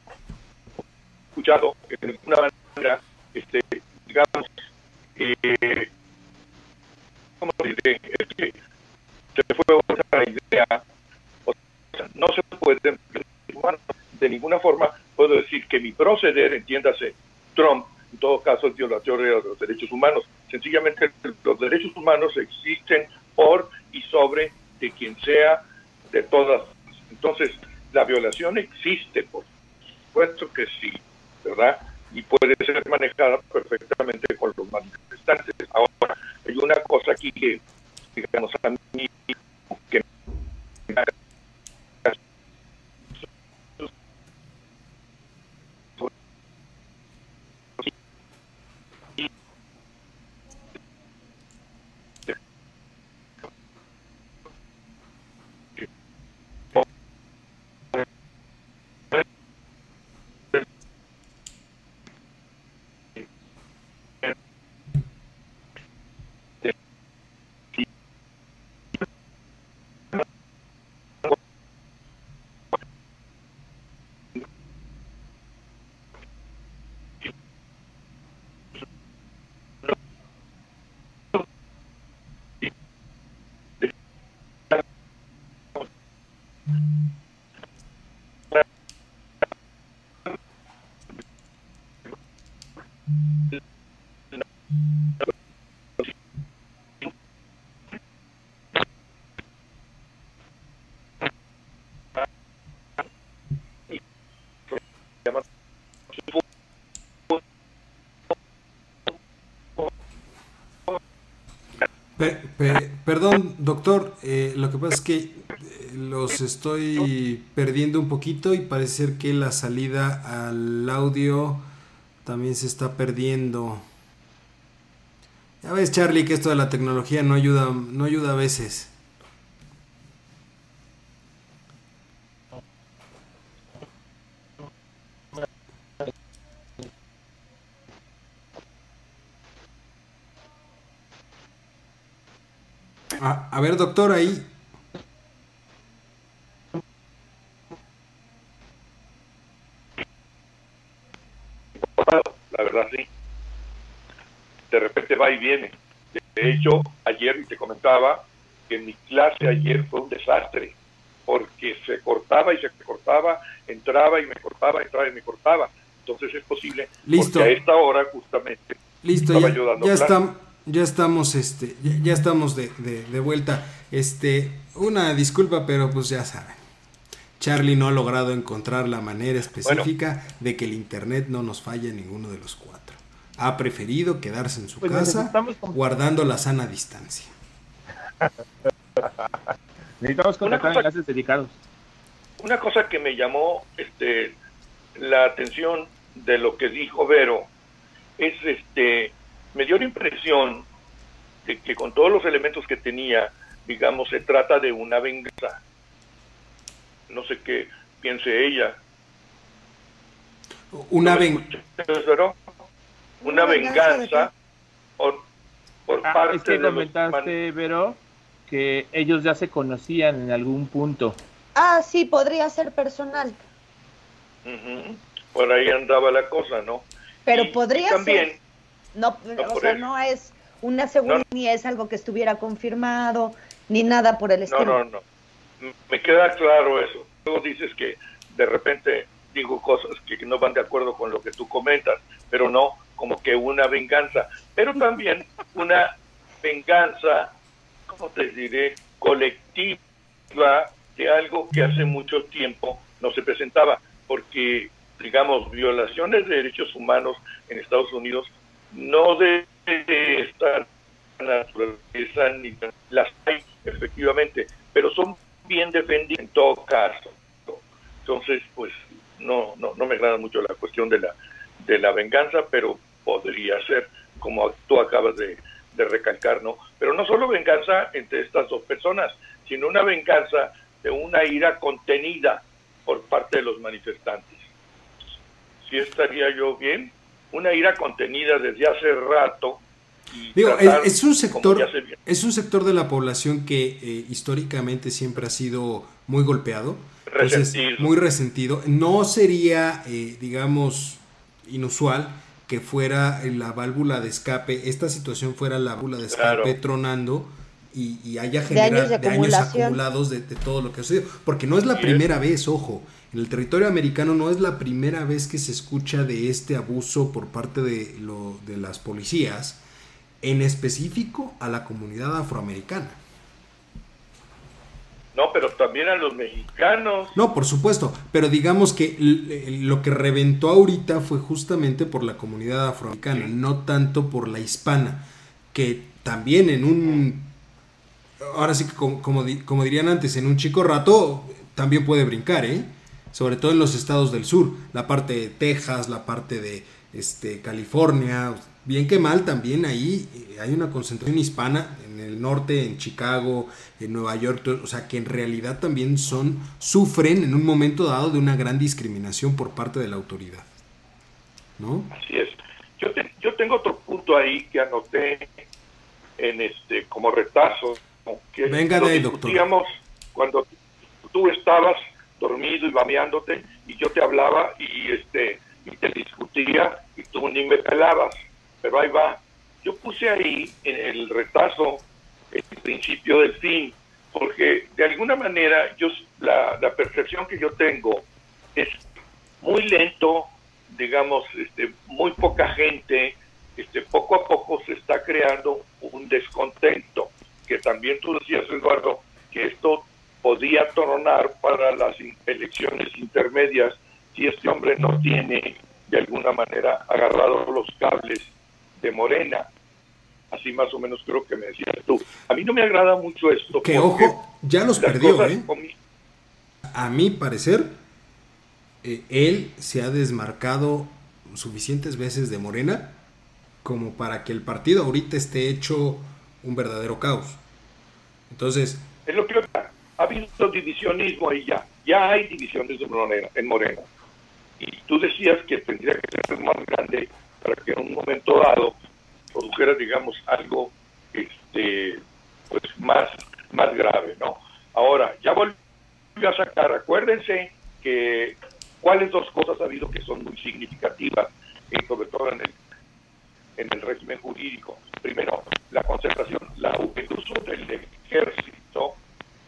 escuchado, en ninguna manera, este, digamos, eh, ¿cómo diré? Es que se fue otra idea. O sea, no se puede, de ninguna forma, puedo decir que mi proceder, entiéndase, Trump, en todo caso, es violatorio de los derechos humanos. Sencillamente, los derechos humanos existen por y sobre de quien sea, de todas. Entonces, la violación existe, por supuesto que sí, ¿verdad? Y puede ser manejada perfectamente con los manifestantes. Ahora, hay una cosa aquí que, digamos, a mí, que perdón, doctor, eh, lo que pasa es que eh, los estoy perdiendo un poquito y parece que la salida al audio también se está perdiendo. Ya ves, Charlie, que esto de la tecnología no ayuda, no ayuda a veces. A, ver, doctor, ahí. La verdad, sí. De repente va y viene. De hecho, ayer te comentaba, que mi clase ayer fue un desastre, porque se cortaba y se cortaba, entraba y me cortaba, entraba y me cortaba. Entonces es posible, Listo. porque a esta hora justamente Listo, estaba ya, ya, estam- ya estamos, este, ya, ya estamos de, de- de vuelta. Este, una disculpa, pero pues ya saben. Charlie no ha logrado encontrar la manera específica de que el internet no nos falle a ninguno de los cuatro. Ha preferido quedarse en su Pues casa guardando la sana distancia. Necesitamos contratar cosa- enlaces dedicados. Una cosa que me llamó este, la atención de lo que dijo Vero es, este, me dio la impresión de que con todos los elementos que tenía, digamos, se trata de una venganza. No sé qué piense ella. Una ¿No ven? Una ¿Una venganza venganza por, por Ah, parte es que de los comentaste, Vero, que ellos ya se conocían en algún punto. Ah, sí, podría ser personal. Por ahí andaba la cosa, ¿no? pero Y podría también, ser. No, No, o sea, eso. no es una seguridad No. ni es algo que estuviera confirmado, ni nada por el No, estilo. no, no. M- Me queda claro eso. Luego dices que de repente digo cosas que no van de acuerdo con lo que tú comentas, pero no como que una venganza, pero también una venganza, ¿cómo te diré? Colectiva de algo que hace mucho tiempo no se presentaba, porque, digamos, violaciones de derechos humanos en Estados Unidos no debe de estar en la naturaleza ni las hay efectivamente, pero son bien defendidas en todo caso. Entonces, pues no, no, no me agrada mucho la cuestión de la, de la venganza, pero podría ser, como tú acabas de, recalcar, ¿no? Pero no solo venganza entre estas dos personas, sino una venganza de una ira contenida por parte de los manifestantes. ¿Sí estaría yo bien? Una ira contenida desde hace rato. Digo, tratar, es, es un sector, es un sector de la población que eh, históricamente siempre ha sido muy golpeado, entonces, muy resentido. No sería, eh, digamos, inusual que fuera la válvula de escape, esta situación fuera la válvula de escape Claro. tronando y, y haya De generado años de de años acumulados de, de todo lo que ha sucedido. Porque no es la es. primera vez, ojo. En el territorio americano no es la primera vez que se escucha de este abuso por parte de, lo, de las policías, en específico a la comunidad afroamericana. No, pero también a los mexicanos. No, por supuesto, pero digamos que l- lo que reventó ahorita fue justamente por la comunidad afroamericana, no tanto por la hispana, que también en un, ahora sí que como, como como dirían antes, en un chico rato también puede brincar, ¿eh? Sobre todo en los estados del sur, la parte de Texas, la parte de este, California, bien que mal también ahí eh, hay una concentración hispana en el norte, en Chicago, en Nueva York, o sea que en realidad también son, sufren en un momento dado de una gran discriminación por parte de la autoridad. ¿No? Así es. Yo, te- yo tengo otro punto ahí que anoté en este como retazo. Que Venga de ahí, doctor. cuando tú estabas dormido y babeándote y yo te hablaba y este y te discutía y tú ni me pelabas. Pero ahí va. Yo puse ahí en el retazo el principio del fin, porque de alguna manera yo la, la percepción que yo tengo es muy lento, digamos, este, muy poca gente, este, poco a poco se está creando un descontento, que también tú decías, Eduardo, que esto podía tornar para las elecciones intermedias si este hombre no tiene de alguna manera agarrado los cables de Morena. Así más o menos creo que me decías tú. A mí no me agrada mucho esto. Que ojo, ya los perdió, ¿eh? A mi parecer, eh, él se ha desmarcado suficientes veces de Morena como para que el partido ahorita esté hecho un verdadero caos. Entonces, Es lo que ha habido divisionismo ahí ya. Ya hay divisiones de Morena, en Morena. Y tú decías que tendría que ser más grande para que en un momento dado produjera, digamos, algo este, pues más, más grave, ¿no? Ahora, ya volvió a sacar, acuérdense que cuáles dos cosas ha habido que son muy significativas, eh, sobre todo en el, en el régimen jurídico. Primero, la concentración, la, el uso del ejército,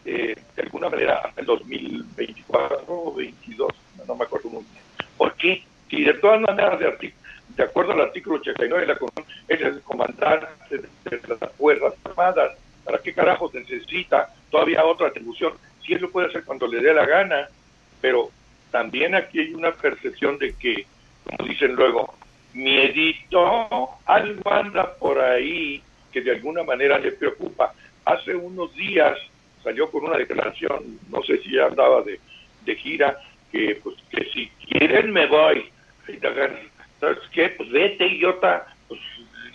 eh, de alguna manera, hasta el 2024 o 22, no me acuerdo muy bien. ¿Por qué? Si de todas maneras de artículo de acuerdo al artículo 89 de la Constitución, es el comandante de, las Fuerzas Armadas. ¿Para qué carajos necesita todavía otra atribución? Si él lo puede hacer cuando le dé la gana, pero también aquí hay una percepción de que, como dicen luego, miedito, algo anda por ahí que de alguna manera le preocupa. Hace unos días salió con una declaración, no sé si ya andaba de, de gira, que pues que si quieren me voy. ¿Sabes qué? Pues vete, idiota. Pues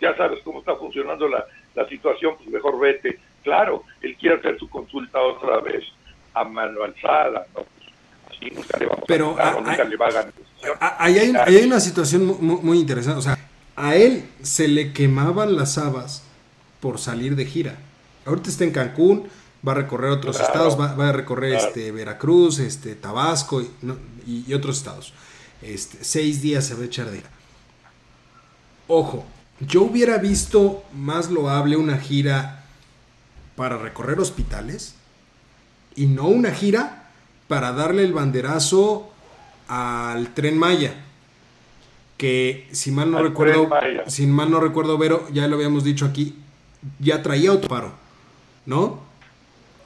ya sabes cómo está funcionando la, la situación, pues mejor vete. Claro, él quiere hacer su consulta otra vez a mano alzada, ¿no? Así nunca le vamos Pero a, a- nunca a- le va a ganar. Ahí hay, ahí hay una situación mu- mu- muy, interesante. O sea, a él se le quemaban las habas por salir de gira. Ahorita está en Cancún, va a recorrer otros Claro. estados, va, va a recorrer Claro. este Veracruz, este Tabasco y, no- y- y otros estados. Este, seis días se va a echar de gira. Ojo, yo hubiera visto más loable una gira para recorrer hospitales y no una gira para darle el banderazo al tren Maya. Que si mal no Al recuerdo, si mal no recuerdo, Vero, ya lo habíamos dicho aquí, ya traía autoparo, ¿no?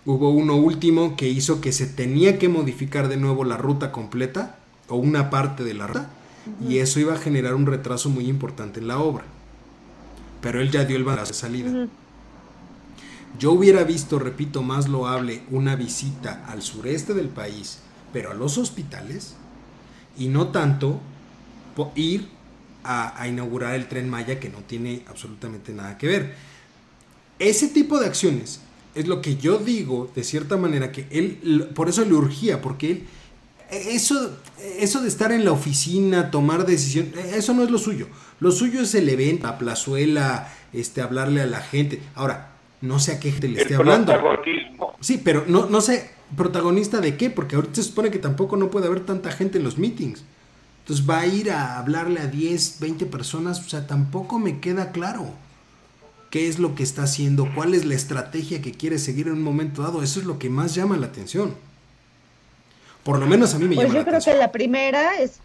Hubo uno último que hizo que se tenía que modificar de nuevo la ruta completa o una parte de la ruta y eso iba a generar un retraso muy importante en la obra. Pero él ya dio el banderazo de salida. Yo hubiera visto, repito, más loable una visita al sureste del país, pero a los hospitales, y no tanto ir a, a inaugurar el tren Maya que no tiene absolutamente nada que ver. Ese tipo de acciones es lo que yo digo, de cierta manera, que él, por eso le urgía, porque él, eso, eso de estar en la oficina, tomar decisión, eso no es lo suyo. Lo suyo es el evento, la plazuela, este, hablarle a la gente. Ahora, no sé a qué gente le esté hablando. Sí, pero no, no sé, protagonista de qué, porque ahorita se supone que tampoco no puede haber tanta gente en los meetings. Entonces va a ir a hablarle a 10, 20 personas, o sea, tampoco me queda claro qué es lo que está haciendo, cuál es la estrategia que quiere seguir en un momento dado. Eso es lo que más llama la atención. Por lo menos a mí me Pues llama yo la creo atención. que la primera es,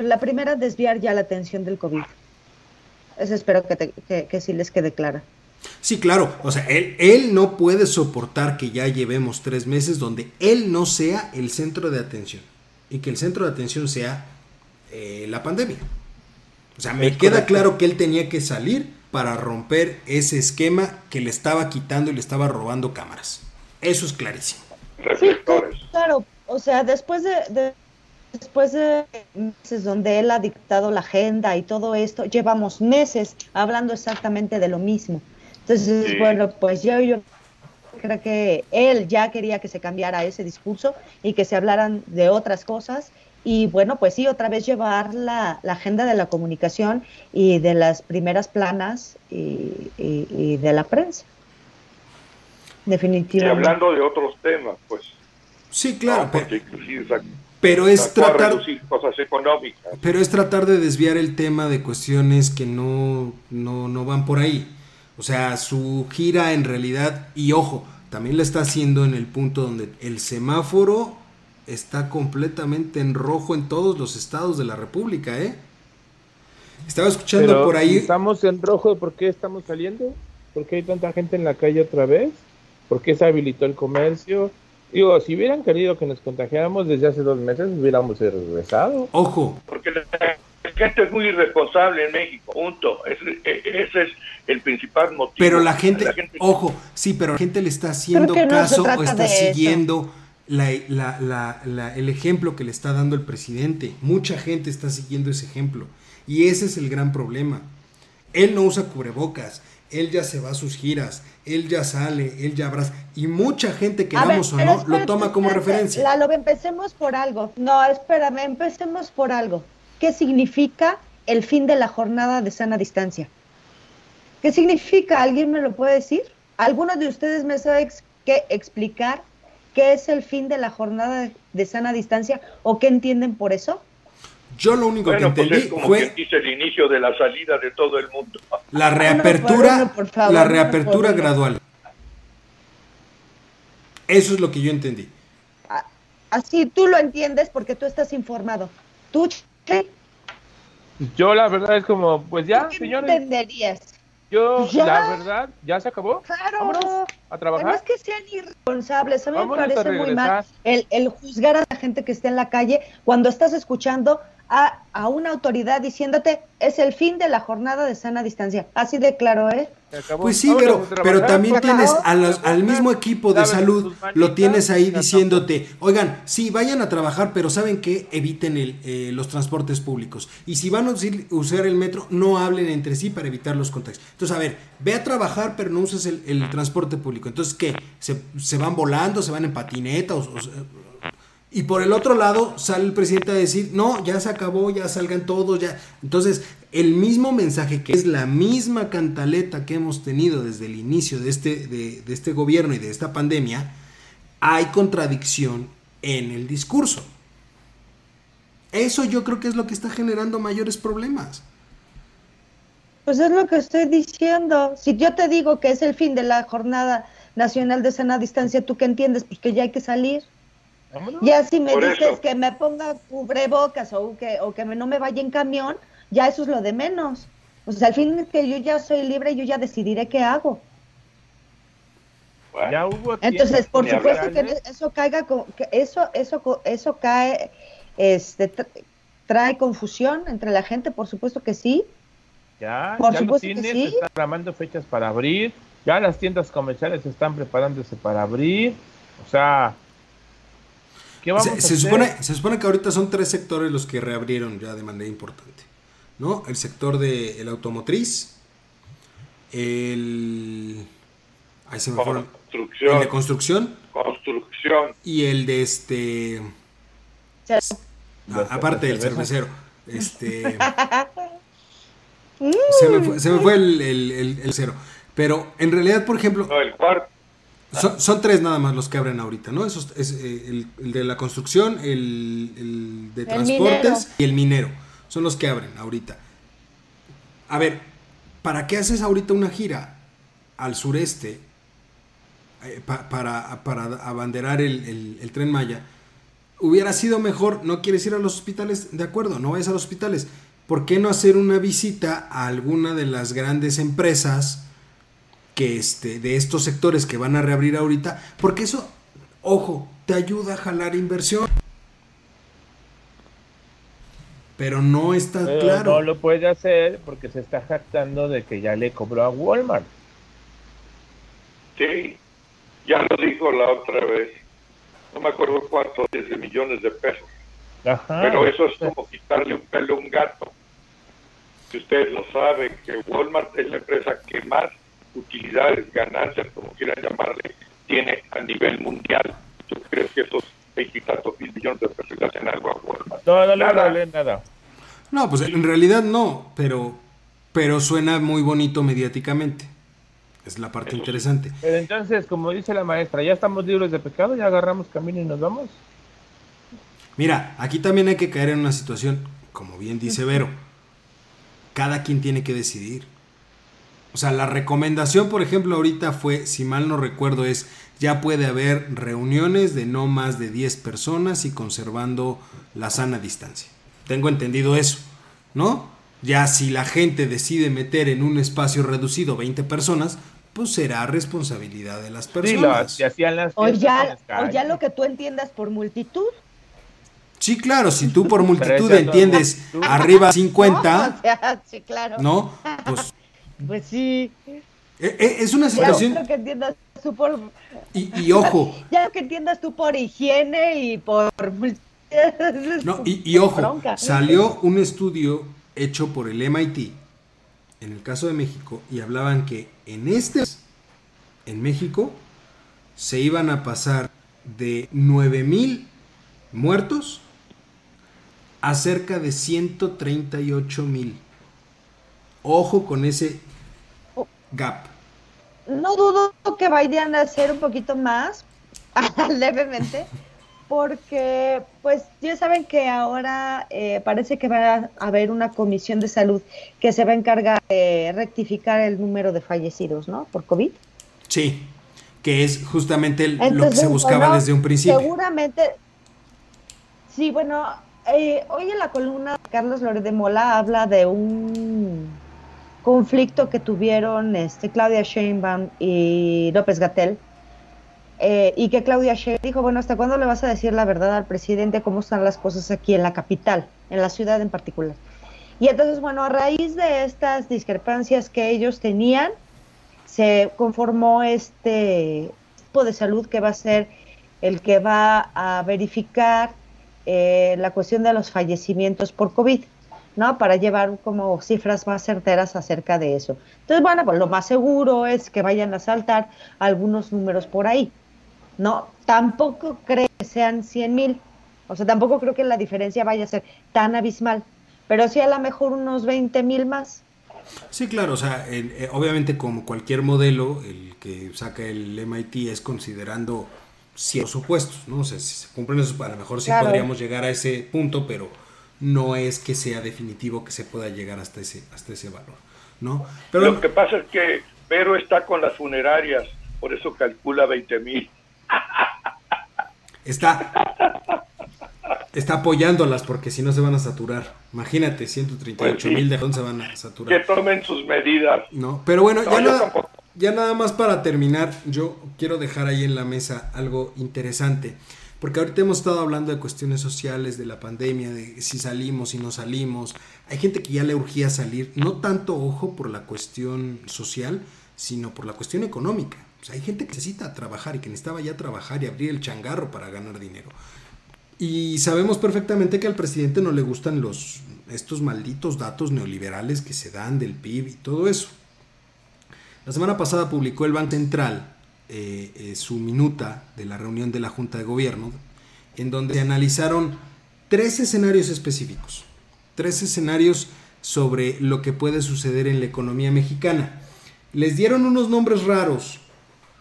la primera es desviar ya la atención del COVID. Eso espero que, te- que, que sí les quede clara. Sí, claro. O sea, él, él no puede soportar que ya llevemos tres meses donde él no sea el centro de atención. Y que el centro de atención sea eh, la pandemia. O sea, me Es queda correcto. claro que él tenía que salir para romper ese esquema que le estaba quitando y le estaba robando cámaras. Eso es clarísimo. Sí, claro. O sea, después de, de- después de meses donde él ha dictado la agenda y todo esto, llevamos meses hablando exactamente de lo mismo. Entonces, Sí. bueno, pues yo, yo creo que él ya quería que se cambiara ese discurso y que se hablaran de otras cosas. Y bueno, pues sí, otra vez llevar la, la agenda de la comunicación y de las primeras planas y, y- y de la prensa. Y Definitivamente. hablando de otros temas, pues. Sí, claro. sac- pero es tratar... relucir cosas económicas. Pero es tratar de desviar el tema de cuestiones que no, no, no van por ahí. O sea, su gira en realidad, y ojo, también lo está haciendo en el punto donde el semáforo está completamente en rojo en todos los estados de la República, ¿eh? Estaba escuchando Pero por ahí... estamos en rojo, ¿por qué estamos saliendo? ¿Por qué hay tanta gente en la calle otra vez? ¿Por qué se habilitó el comercio? Digo, si hubieran querido que nos contagiáramos desde hace dos meses, hubiéramos regresado. Ojo, Porque la gente es muy irresponsable en México, punto. Ese, e- ese es el principal motivo. pero la gente, ojo, sí, pero la gente le está haciendo no caso o está siguiendo la- la- la- la- el ejemplo que le está dando el presidente. Mucha gente está siguiendo ese ejemplo. Y ese es el gran problema. Él no usa cubrebocas, él ya se va a sus giras, él ya sale, él ya abraza. Y mucha gente, A queramos ver, o no, lo toma como espérate, referencia. Lalo, empecemos por algo. No, espérame, empecemos por algo. ¿Qué significa el fin de la jornada de sana distancia? ¿Qué significa? ¿Alguien me lo puede decir? ¿Alguno de ustedes me sabe ex- qué explicar qué es el fin de la jornada de sana distancia o qué entienden por eso? Yo lo único Bueno, que pues entendí es como fue quien dice el inicio de la salida de todo el mundo. la reapertura, por uno, por favor, la reapertura uno. gradual. Eso es lo que yo entendí. así tú lo entiendes porque tú estás informado. ¿Tú, qué? Yo la verdad es como, pues ya, ¿Qué señores. entenderías? Yo, Ya. la verdad, ya se acabó. Claro. Vámonos a No trabajar. es que sean irresponsables, a mí me Vámonos a parece muy mal el, el juzgar a la gente que está en la calle cuando estás escuchando a, a una autoridad diciéndote es el fin de la jornada de sana distancia. Así de claro, ¿eh? Se acabó. Pues sí, pero, pero también tienes a los- al mismo equipo de salud, lo tienes ahí diciéndote, oigan, sí, vayan a trabajar, pero ¿saben qué? Eviten el, eh, los transportes públicos. Y si van a usar el metro, no hablen entre sí para evitar los contagios. Entonces, a ver, ve a trabajar, pero no uses el, el transporte público. Entonces, ¿qué? ¿Se, se van volando, se van en patineta? O, o- y por el otro lado sale el presidente a decir, no, ya se acabó, ya salgan todos, ya. Entonces, el mismo mensaje que es la misma cantaleta que hemos tenido desde el inicio de este, de, de este gobierno y de esta pandemia, hay contradicción en el discurso. Eso yo creo que es lo que está generando mayores problemas. Pues es lo que estoy diciendo. Si yo te digo que es el fin de la jornada nacional de sana distancia, ¿tú qué entiendes? Pues que ya hay que salir. Vámonos. Ya si me Por dices eso. que me ponga cubrebocas o que, o que me- no me vaya en camión, ya eso es lo de menos. O sea, al fin que yo ya soy libre, yo ya decidiré qué hago. Bueno, Ya hubo Entonces, por supuesto que eso caiga, con- que eso, eso, co- eso cae, este, tra- trae confusión entre la gente, por supuesto que sí. Ya, Por ya los supuesto que sí. están programando fechas para abrir. Ya las tiendas comerciales están preparándose para abrir. O sea, ¿qué vamos Se, a se hacer? supone, se supone que ahorita son tres sectores los que reabrieron ya de manera importante. ¿No? El sector de el automotriz, el... Ahí se me fueron. El de construcción construcción. y el de este... O sea, a- aparte del cervecero. Este... se, me fue, se me fue el, el, el- el cero. Pero en realidad, por ejemplo, No, el cuarto. Son, son tres nada más los que abren ahorita, ¿no? Esos, es eh, el, el de la construcción, el, el de transportes y el minero. Son los que abren ahorita. A ver, ¿para qué haces ahorita una gira al sureste eh, pa- para, para abanderar el tren Maya? Hubiera sido mejor, no quieres ir a los hospitales, de acuerdo, no vayas a los hospitales. ¿Por qué no hacer una visita a alguna de las grandes empresas que este, de estos sectores que van a reabrir ahorita? Porque eso, ojo, te ayuda a jalar inversión. Pero no está Pero claro. no lo puede hacer porque se está jactando de que ya le cobró a Walmart. Sí, ya lo dijo la otra vez. No me acuerdo cuántos, 10 millones de pesos. Ajá. Pero eso es como quitarle un pelo a un gato. Si ustedes lo saben, que Walmart es la empresa que más utilidades, ganancias, como quieran llamarle, tiene a nivel mundial. ¿Tú crees que esos veintitantos mil millones de pesos le hacen algo a Walmart? No, no le Nada. vale nada. No, pues en realidad no, pero, pero suena muy bonito mediáticamente. Es la parte Eso interesante. Pero entonces, como dice la maestra, ya estamos libres de pecado, ya agarramos camino y nos vamos. Mira, aquí también hay que caer en una situación, como bien dice Vero, cada quien tiene que decidir. O sea, la recomendación, por ejemplo, ahorita fue, si mal no recuerdo, es ya puede haber reuniones de no más de 10 personas y conservando la sana distancia. Tengo entendido eso, ¿no? Ya si la gente decide meter en un espacio reducido 20 personas, pues será responsabilidad de las Sí, personas. las que hacían las O ya, las o ya lo que tú entiendas por multitud. Sí, claro, si tú por multitud no- entiendes arriba ¿no? 50, O sea, sí, claro. ¿no? Pues Pues sí. e- e- es una Ya situación lo que entiendas tú por, y, y ojo, ya lo que entiendas tú por higiene y por no, y, y ojo, Bronca. salió un estudio hecho por el MIT en el caso de México y hablaban que en este en México se iban a pasar de 9000 muertos a cerca de 138 mil. Ojo con ese gap. No dudo que vayan a hacer un poquito más, levemente, porque pues ya saben que ahora eh, parece que va a haber una comisión de salud que se va a encargar de rectificar el número de fallecidos, ¿no? Por COVID. Sí, que es justamente el- lo que se buscaba bueno, desde un principio. Seguramente, Sí, bueno, eh, hoy en la columna Carlos Lore de Mola habla de un conflicto que tuvieron este, Claudia Sheinbaum y López Gatel. Eh, y que Claudia Sheinbaum dijo, bueno, ¿hasta cuándo le vas a decir la verdad al presidente cómo están las cosas aquí en la capital, en la ciudad en particular? Y entonces, bueno, a raíz de estas discrepancias que ellos tenían, se conformó este tipo de salud que va a ser el que va a verificar eh, la cuestión de los fallecimientos por COVID. ¿No? Para llevar como cifras más certeras acerca de eso. Entonces, bueno, pues lo más seguro es que vayan a saltar algunos números por ahí, ¿no? Tampoco creo que sean 100 mil, o sea, tampoco creo que la diferencia vaya a ser tan abismal, pero sí a lo mejor unos 20 mil más. Sí, claro, o sea, eh, obviamente como cualquier modelo, el que saca el MIT es considerando ciertos supuestos, ¿no? O sea, si se cumplen esos, a lo mejor sí podríamos llegar a ese punto, pero no es que sea definitivo que se pueda llegar hasta ese, hasta ese valor, ¿no? Pero lo que pasa es que Pero está con las funerarias, por eso calcula 20 mil. Está, está apoyándolas porque si no se van a saturar. Imagínate, 138 mil de dónde se van a saturar. Que tomen sus medidas. No, pero bueno, ya, nada, ya nada más para terminar, yo quiero dejar ahí en la mesa algo interesante. Porque ahorita hemos estado hablando de cuestiones sociales, de la pandemia, de si salimos, si no salimos. Hay gente que ya le urgía salir, no tanto ojo por la cuestión social, sino por la cuestión económica. Hay gente que necesita trabajar y que necesitaba ya trabajar y abrir el changarro para ganar dinero. Y sabemos perfectamente que al presidente no le gustan los estos malditos datos neoliberales que se dan del PIB y todo eso. La semana pasada publicó el Banco Central eh, eh, su minuta de la reunión de la Junta de Gobierno, en donde se analizaron tres escenarios específicos, tres escenarios sobre lo que puede suceder en la economía mexicana. Les dieron unos nombres raros,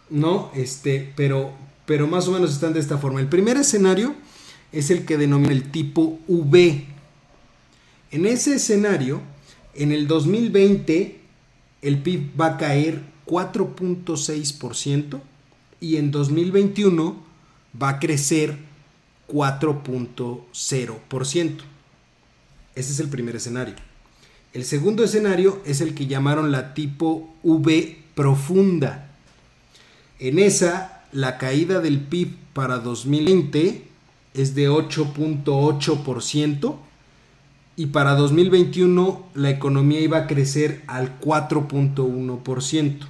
¿no? Este, pero, pero más o menos están de esta forma. El primer escenario es el que denomina el tipo V. En ese escenario, en el 2020, el PIB va a caer 4.6% y en 2021 va a crecer 4.0%. Ese es el primer escenario. El segundo escenario es el que llamaron la tipo V profunda. En esa, la caída del PIB para 2020 es de 8.8% y para 2021 la economía iba a crecer al 4.1%.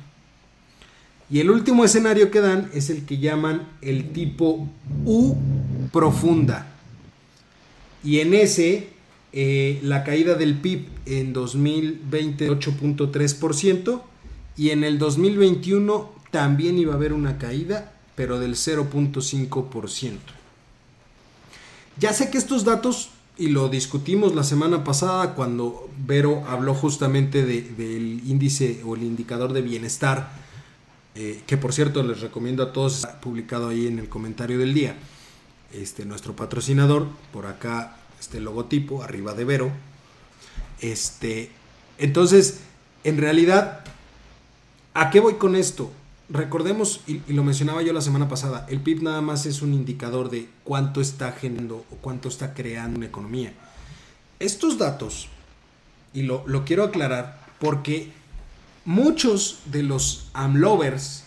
Y el último escenario que dan es el que llaman el tipo U profunda. Y en ese, eh, la caída del PIB en 2020 8.3% y en el 2021 también iba a haber una caída, pero del 0.5%. Ya sé que estos datos, y lo discutimos la semana pasada cuando Vero habló justamente del índice o el indicador de bienestar, eh, que por cierto les recomiendo a todos, publicado ahí en el comentario del día, este, nuestro patrocinador, por acá este logotipo, arriba de Vero. Este, entonces, en realidad, ¿a qué voy con esto? Recordemos, y, lo mencionaba yo la semana pasada, el PIB nada más es un indicador de cuánto está generando o cuánto está creando una economía. Estos datos, y lo, lo quiero aclarar, porque muchos de los AMLovers,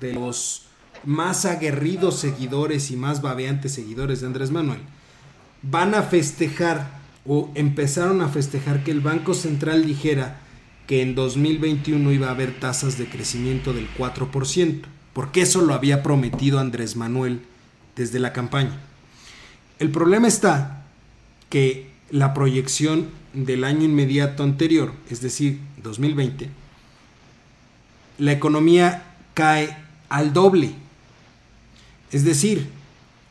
de los más aguerridos seguidores y más babeantes seguidores de Andrés Manuel, van a festejar o empezaron a festejar que el Banco Central dijera que en 2021 iba a haber tasas de crecimiento del 4%, porque eso lo había prometido Andrés Manuel desde la campaña. El problema está que la proyección del año inmediato anterior, es decir, 2020, la economía cae al doble. Es decir,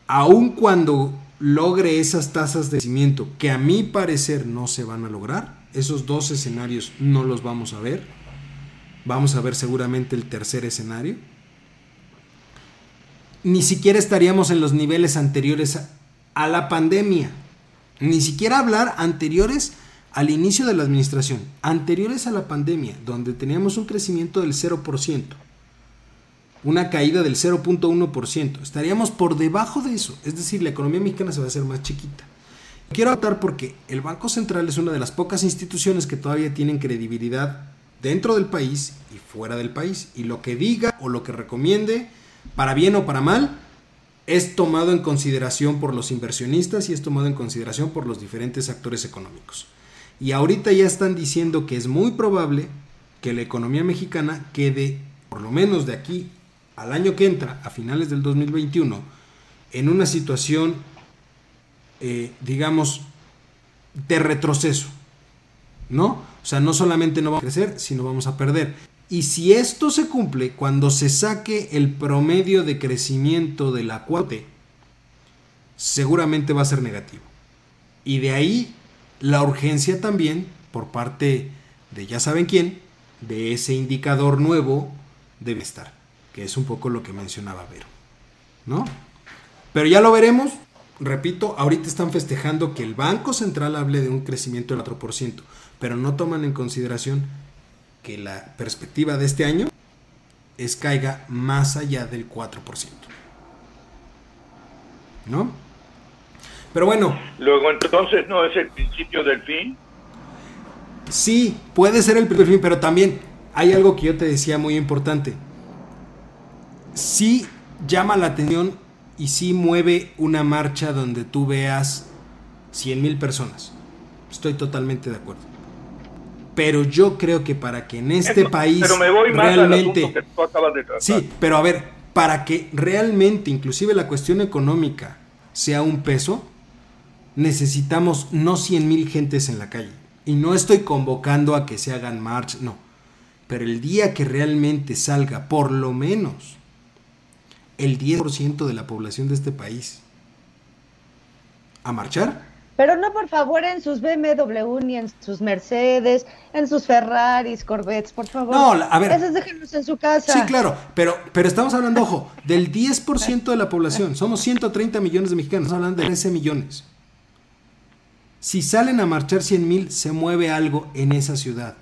aun cuando logre esas tasas de crecimiento que a mi parecer no se van a lograr, esos dos escenarios no los vamos a ver. Vamos a ver seguramente el tercer escenario. Ni siquiera estaríamos en los niveles anteriores a, la pandemia. Ni siquiera hablar anteriores al inicio de la administración, anteriores a la pandemia, donde teníamos un crecimiento del 0%, una caída del 0.1%. Estaríamos por debajo de eso, es decir, la economía mexicana se va a hacer más chiquita. Quiero anotar porque el Banco Central es una de las pocas instituciones que todavía tienen credibilidad dentro del país y fuera del país. Y lo que diga o lo que recomiende, para bien o para mal, es tomado en consideración por los inversionistas y es tomado en consideración por los diferentes actores económicos. Y ahorita ya están diciendo que es muy probable que la economía mexicana quede, por lo menos de aquí al año que entra, a finales del 2021, en una situación eh, digamos, de retroceso, ¿no? O sea, no solamente no vamos a crecer, sino vamos a perder. Y si esto se cumple, cuando se saque el promedio de crecimiento de la cuate, seguramente va a ser negativo. Y de ahí la urgencia también por parte de ya saben quién, de ese indicador nuevo debe estar, que es un poco lo que mencionaba Vero, ¿no? Pero ya lo veremos, repito, ahorita están festejando que el Banco Central hable de un crecimiento del 4%, pero no toman en consideración que la perspectiva de este año es caiga más allá del 4%. ¿No? Pero bueno. Luego entonces no es el principio del fin. Sí, puede ser el principio del fin, pero también hay algo que yo te decía muy importante. Sí llama la atención y sí mueve una marcha donde tú veas 100 mil personas. Estoy totalmente de acuerdo. Pero yo creo que para que en este país pero me voy realmente... que tú acabas de Sí, pero a ver, para que realmente, inclusive la cuestión económica, sea un peso, necesitamos no 100 mil gentes en la calle. Y no estoy convocando a que se hagan march, no. Pero el día que realmente salga, por lo menos, el 10% de la población de este país a marchar. Pero no, por favor, en sus BMW, ni en sus Mercedes, en sus Ferraris, Corvettes, por favor. No, a ver. Esos déjenlos en su casa. Sí, claro, pero, pero estamos hablando, ojo, del 10% de la población. Somos 130 millones de mexicanos, estamos hablando de 13 millones. Si salen a marchar 100 mil, se mueve algo en esa ciudad.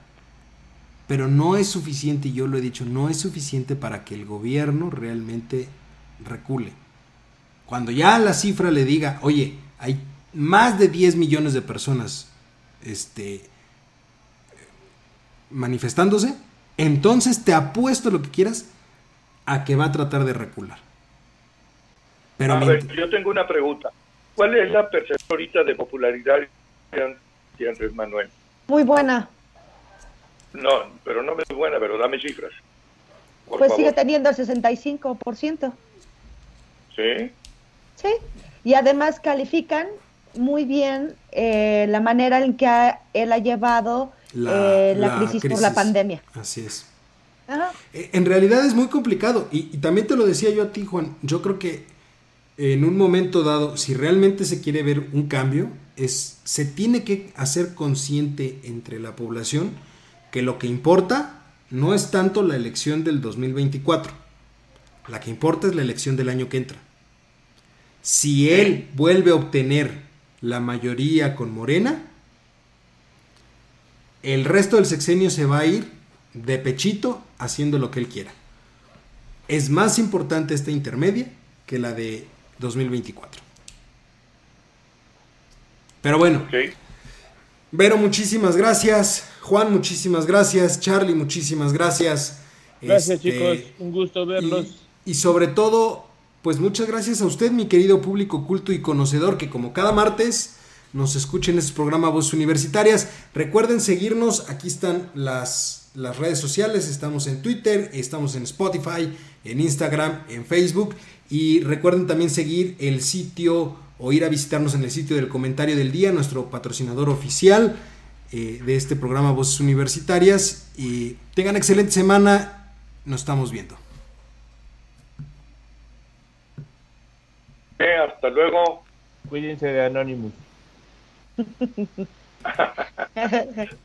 Pero no es suficiente, y yo lo he dicho, no es suficiente para que el gobierno realmente recule. Cuando ya la cifra le diga, oye, hay más de 10 millones de personas este, manifestándose, entonces te apuesto lo que quieras a que va a tratar de recular. Pero a ver, yo tengo una pregunta. ¿Cuál es la percepción ahorita de popularidad de Andrés Manuel? Muy buena. No, pero no es buena, pero dame cifras. pues sigue teniendo el 65%. Sí. Sí, y además califican muy bien eh, la manera en que él ha llevado la, eh, crisis, por la pandemia. Así es. Eh, en realidad es muy complicado y, también te lo decía yo a ti, Juan, yo creo que en un momento dado, si realmente se quiere ver un cambio, se tiene que hacer consciente entre la población que lo que importa no es tanto la elección del 2024, la que importa es la elección del año que entra. Si él vuelve a obtener la mayoría con Morena, el resto del sexenio se va a ir de pechito haciendo lo que él quiera. Es más importante esta intermedia que la de 2024. Pero bueno. Vero, muchísimas gracias. Juan, muchísimas gracias. Charlie, muchísimas gracias. Gracias, este, chicos. Un gusto verlos. y sobre todo, pues muchas gracias a usted, mi querido público culto y conocedor, que como cada martes nos escucha en este programa Voces Universitarias. Recuerden seguirnos, aquí están las, las redes sociales, estamos en Twitter, estamos en Spotify, en Instagram, en Facebook. Y recuerden también seguir el sitio o ir a visitarnos en el sitio del comentario del día, nuestro patrocinador oficial eh, de este programa Voces Universitarias. Y tengan excelente semana, nos estamos viendo. Eh, hasta luego. Cuídense de Anonymous.